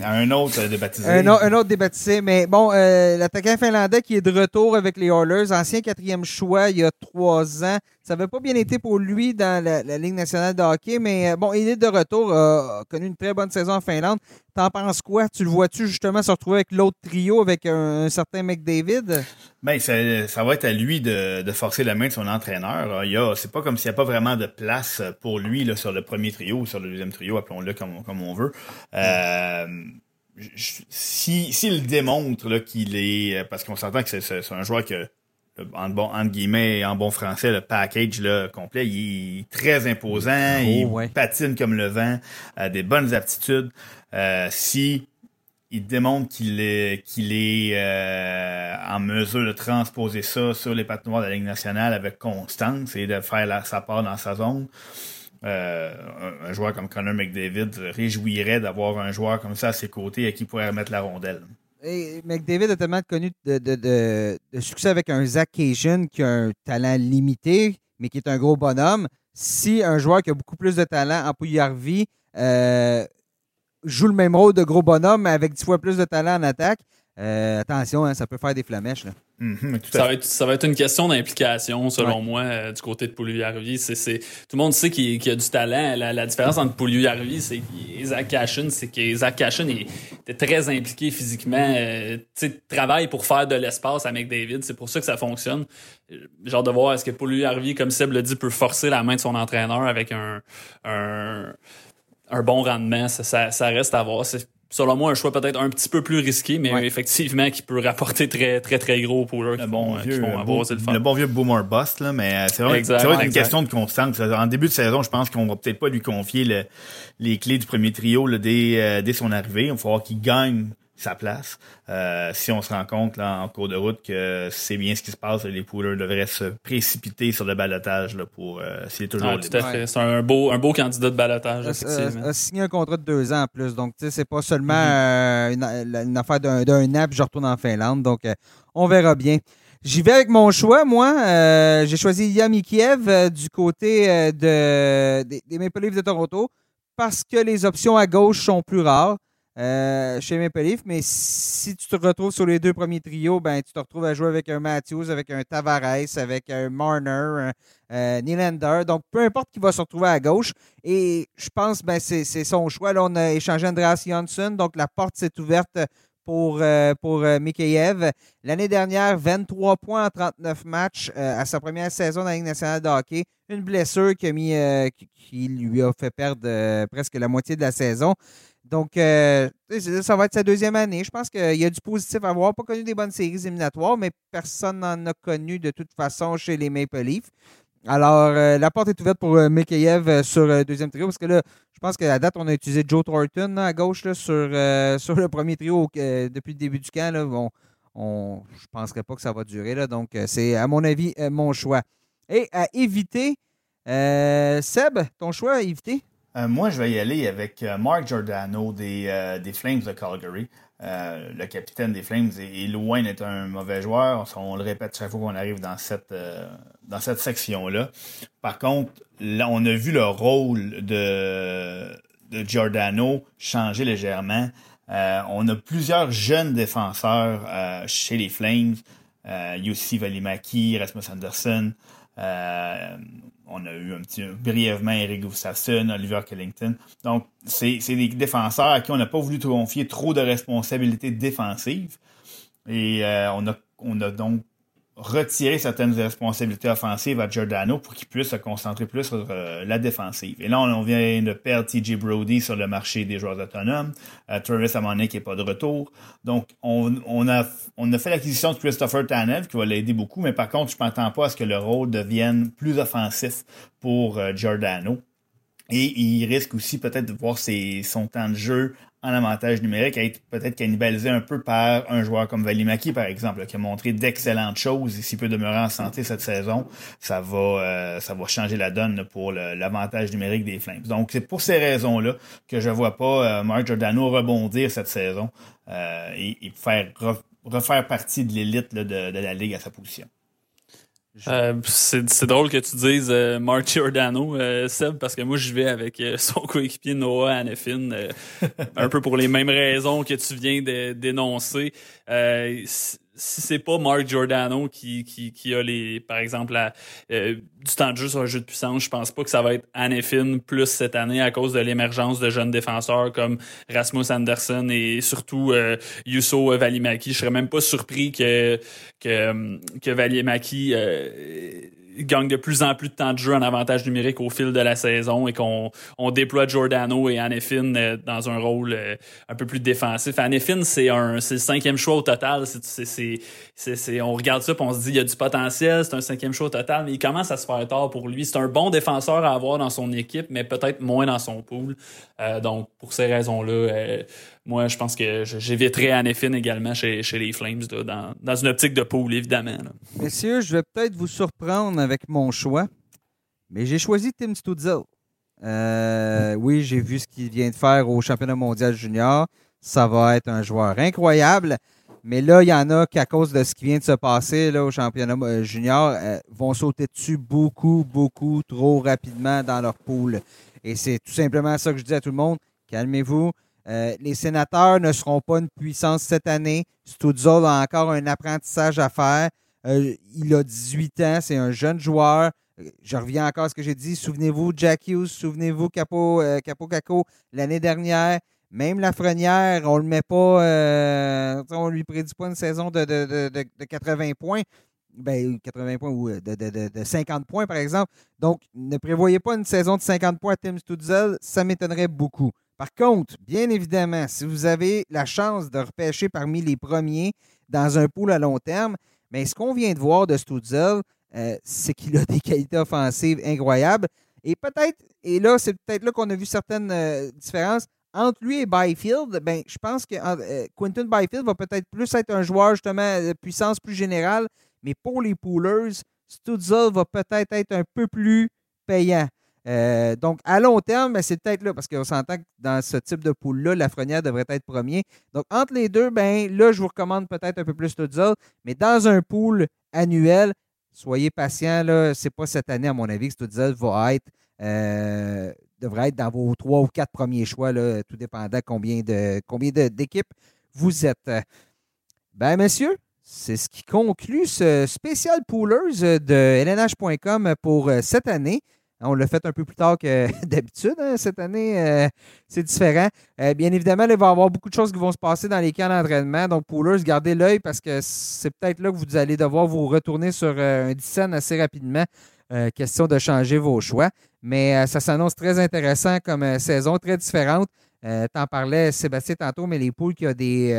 Speaker 2: Un autre euh, débaptisé.
Speaker 1: Un, un, autre débaptisé. Mais bon, euh, l'attaquant finlandais qui est de retour avec les Oilers, ancien quatrième choix il y a trois ans. Ça n'avait pas bien été pour lui dans la, Ligue nationale de hockey, mais euh, bon, il est de retour, a connu une très bonne saison en Finlande. T'en penses quoi? Tu le vois-tu justement se retrouver avec l'autre trio, avec un, certain McDavid?
Speaker 2: Ben, ça, ça, va être à lui de, de, forcer la main de son entraîneur. Il c'est pas comme s'il n'y a pas vraiment de place pour lui là, sur le premier trio ou sur le deuxième trio, appelons-le comme, comme on veut. Euh, s'il démontre qu'il est. Parce qu'on s'entend que c'est un joueur que en bon entre guillemets en bon français le package là, complet il est très imposant oh, il patine comme le vent a des bonnes aptitudes euh, si il démontre qu'il est euh, en mesure de transposer ça sur les patinoires de la Ligue nationale avec constance et de faire sa part dans sa zone euh, un, joueur comme Connor McDavid réjouirait d'avoir un joueur comme ça à ses côtés à qui pourrait remettre la rondelle
Speaker 1: McDavid a tellement connu de, succès avec un Zach Cation qui a un talent limité, mais qui est un gros bonhomme. Si un joueur qui a beaucoup plus de talent en Pouillarvi euh, joue le même rôle de gros bonhomme, mais avec dix fois plus de talent en attaque, euh, attention, hein, ça peut faire des flamèches.
Speaker 3: Mhm, ça, va être, ça, va être, une question d'implication, selon moi, euh, du côté de Pouliou-Yarvi. C'est, tout le monde sait qu'il, y a du talent. La, différence entre Pouliou-Yarvi c'est et Zach Cashin, c'est que Zach Cashin était très impliqué physiquement. Euh, travaille pour faire de l'espace avec David. C'est pour ça que ça fonctionne. Genre de voir est-ce que Pouliou-Yarvi, comme Seb le dit, peut forcer la main de son entraîneur avec un, un, un bon rendement. Ça, ça, ça reste à voir. C'est, selon moi, un choix peut-être un petit peu plus risqué, mais effectivement qui peut rapporter très, très, très gros pour eux.
Speaker 2: Le bon, vieux, le, bon vieux boomer bust, là, mais euh, c'est vrai, c'est une question de constance. En début de saison, je pense qu'on va peut-être pas lui confier les clés du premier trio dès, euh, dès son arrivée. Il va falloir qu'il gagne sa place. Euh, si on se rend compte là, en cours de route que c'est bien ce qui se passe, les pouleurs devraient se précipiter sur le balotage là, pour euh, c'est toujours
Speaker 3: ah, tout à fait. C'est un beau, un beau candidat de balotage.
Speaker 1: A, a, signé un contrat de deux ans en plus. Donc, c'est pas seulement mm-hmm. euh, une, affaire d'un an puis je retourne en Finlande. Donc, on verra bien. J'y vais avec mon choix, moi. J'ai choisi Yami Kiev du côté de, des, des Maple Leafs de Toronto parce que les options à gauche sont plus rares. Euh, chez Maple mais si tu te retrouves sur les deux premiers trios, ben, tu te retrouves à jouer avec un Matthews, avec un Tavares, avec un Marner, un euh, Nylander. Donc, peu importe qui va se retrouver à gauche. Et je pense ben, c'est son choix. Là, on a échangé Andreas Johnson, donc la porte s'est ouverte pour, euh, pour euh. L'année dernière, 23 points en 39 matchs à sa première saison dans la Ligue nationale de hockey. Une blessure qui, a mis, qui lui a fait perdre presque la moitié de la saison. Donc, euh, ça va être sa deuxième année. Je pense qu'il y a du positif à voir. Pas connu des bonnes séries éliminatoires, mais personne n'en a connu de toute façon chez les Maple Leafs. Alors, la porte est ouverte pour Mikheyev sur le deuxième trio, parce que là, je pense qu'à la date, on a utilisé Joe Thornton à gauche sur, sur le premier trio depuis le début du camp. Là, je ne penserais pas que ça va durer. Là, donc, c'est, à mon avis, mon choix. Et à éviter, Seb, ton choix à éviter?
Speaker 2: Moi, je vais y aller avec Mark Giordano des, des Flames de Calgary. Euh, le capitaine des Flames est, loin d'être un mauvais joueur. On, le répète chaque fois qu'on arrive dans cette, euh, dans cette section-là. Par contre, là, on a vu le rôle de, de Giordano changer légèrement. Euh, on a plusieurs jeunes défenseurs chez les Flames. Yossi Valimaki, Rasmus Anderson. On a eu un petit brièvement Eric Gustafsson, Oliver Kellington. Donc, c'est des défenseurs à qui on n'a pas voulu confier trop de responsabilités défensives. Et euh, on, a, on a donc retirer certaines responsabilités offensives à Giordano pour qu'il puisse se concentrer plus sur euh, la défensive. Et là, on, vient de perdre TJ Brody sur le marché des joueurs autonomes. Euh, Travis Amonic n'est pas de retour. Donc, on, a fait l'acquisition de Christopher Tanev qui va l'aider beaucoup, mais par contre, je ne m'attends pas à ce que le rôle devienne plus offensif pour euh, Giordano. Et il risque aussi peut-être de voir ses, son temps de jeu en avantage numérique, être peut-être cannibalisé un peu par un joueur comme Valimaki, par exemple, qui a montré d'excellentes choses et s'il peut demeurer en santé cette saison, ça va euh, ça va changer la donne pour l'avantage numérique des Flames. Donc, c'est pour ces raisons-là que je vois pas euh, Mark Giordano rebondir cette saison euh, et, faire refaire partie de l'élite de, de la Ligue à sa position.
Speaker 3: Euh, c'est drôle que tu dises euh, Mark Giordano, euh, Seb, parce que moi, je vais avec son coéquipier Noah Hannafin, un peu pour les mêmes raisons que tu viens de dénoncer si c'est pas Mark Giordano qui, qui, qui a les, par exemple, euh, du temps de jeu sur un jeu de puissance, je pense pas que ça va être Anefin plus cette année à cause de l'émergence de jeunes défenseurs comme Rasmus Anderson et surtout euh, Yusso Valimaki. Je serais même pas surpris que que, que Valimaki euh, gagne de plus en plus de temps de jeu en avantage numérique au fil de la saison et qu'on on déploie Giordano et Anefin euh, dans un rôle euh, un peu plus défensif. Anefin, c'est un c'est le cinquième choix au total. C'est, c'est, c'est, on regarde ça et on se dit il y a du potentiel, c'est un cinquième choix au total, mais il commence à se faire tard pour lui. C'est un bon défenseur à avoir dans son équipe, mais peut-être moins dans son pool. Euh, donc, pour ces raisons-là, moi, je pense que j'éviterai Anefin également chez, les Flames, dans, une optique de pool, évidemment.
Speaker 1: Messieurs, je vais peut-être vous surprendre avec mon choix, mais j'ai choisi Tim Stutzel. Euh, oui, j'ai vu ce qu'il vient de faire au championnat mondial junior. Ça va être un joueur incroyable. Mais là, il y en a qui, à cause de ce qui vient de se passer au championnat euh, junior, euh, vont sauter dessus beaucoup, beaucoup trop rapidement dans leur pool. Et c'est tout simplement ça que je dis à tout le monde. Calmez-vous. Euh, les sénateurs ne seront pas une puissance cette année. Stutzel a encore un apprentissage à faire. Euh, il a 18 ans, c'est un jeune joueur. Euh, je reviens encore à ce que j'ai dit. Souvenez-vous, Jack Hughes, souvenez-vous, Capo, Capo Caco, l'année dernière. Même Lafrenière, on le met pas, on lui prédit pas une saison de, 80 points. Ben, 80 points ou de, 50 points, par exemple. Donc, ne prévoyez pas une saison de 50 points à Tim Stutzel, ça m'étonnerait beaucoup. Par contre, bien évidemment, si vous avez la chance de repêcher parmi les premiers dans un pool à long terme, mais ce qu'on vient de voir de Stutzel, euh, c'est qu'il a des qualités offensives incroyables. Et peut-être, et là, c'est peut-être là qu'on a vu certaines euh, différences entre lui et Byfield. Ben, je pense que euh, Quentin Byfield va peut-être plus être un joueur justement de puissance plus générale, mais pour les poolers, Stutzel va peut-être être un peu plus payant. Euh, donc, à long terme, ben, c'est peut-être là, parce qu'on s'entend que dans ce type de pool-là, la Frenière devrait être premier. Donc, entre les deux, ben là, je vous recommande peut-être un peu plus Studzol, mais dans un pool annuel, soyez patient, là, c'est pas cette année, à mon avis, que Studzol va être, euh, devrait être dans vos trois ou quatre premiers choix, là, tout dépendant combien de combien d'équipes vous êtes. Ben, messieurs, c'est ce qui conclut ce spécial poolers de LNH.com pour euh, cette année. On l'a fait un peu plus tard que d'habitude. Hein, cette année, euh, c'est différent. Euh, bien évidemment, il va y avoir beaucoup de choses qui vont se passer dans les camps d'entraînement. Donc, Poolers, gardez l'œil parce que c'est peut-être là que vous allez devoir vous retourner sur euh, un dixaine assez rapidement. question de changer vos choix. Mais ça s'annonce très intéressant comme saison, très différente. T'en parlais, Sébastien, tantôt, mais les poules qui ont des,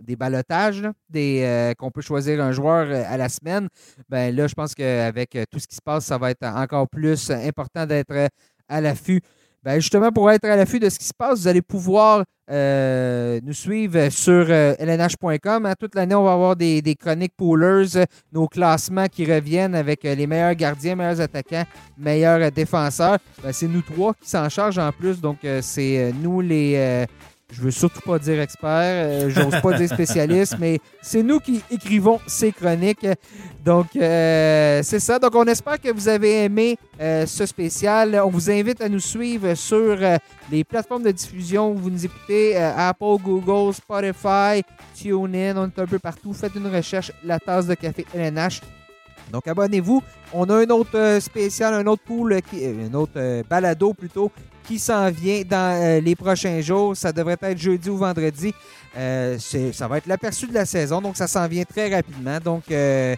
Speaker 1: des balotages, des, qu'on peut choisir un joueur à la semaine, ben là, je pense qu'avec tout ce qui se passe, ça va être encore plus important d'être à l'affût. Ben justement, pour être à l'affût de ce qui se passe, vous allez pouvoir euh, nous suivre sur lnh.com. Euh, hein. Toute l'année, on va avoir des, chroniques poolers, nos classements qui reviennent avec euh, les meilleurs gardiens, meilleurs attaquants, meilleurs défenseurs. Ben, c'est nous trois qui s'en chargent en plus. Donc, c'est nous les je veux surtout pas dire expert, euh, j'ose pas dire spécialiste, mais c'est nous qui écrivons ces chroniques. Donc, euh, c'est ça. Donc, on espère que vous avez aimé euh, ce spécial. On vous invite à nous suivre sur les plateformes de diffusion où vous nous écoutez Apple, Google, Spotify, TuneIn. On est un peu partout. Faites une recherche, la tasse de café LNH. Donc, abonnez-vous. On a un autre spécial, un autre pool, un autre balado plutôt, qui s'en vient dans euh, les prochains jours. Ça devrait être jeudi ou vendredi. Euh, ça va être l'aperçu de la saison, donc ça s'en vient très rapidement. Donc, euh,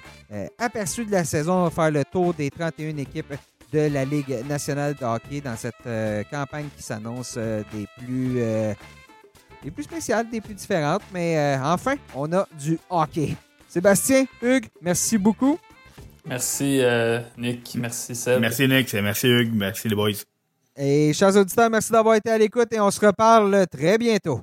Speaker 1: aperçu de la saison, on va faire le tour des 31 équipes de la Ligue nationale de hockey dans cette campagne qui s'annonce des plus des plus spéciales, des plus différentes. Mais enfin, on a du hockey. Sébastien, Hugues, merci beaucoup.
Speaker 3: Merci Nick, merci Seb.
Speaker 2: Merci Nick, merci Hugues, merci les boys.
Speaker 1: Et chers auditeurs, merci d'avoir été à l'écoute et on se reparle très bientôt.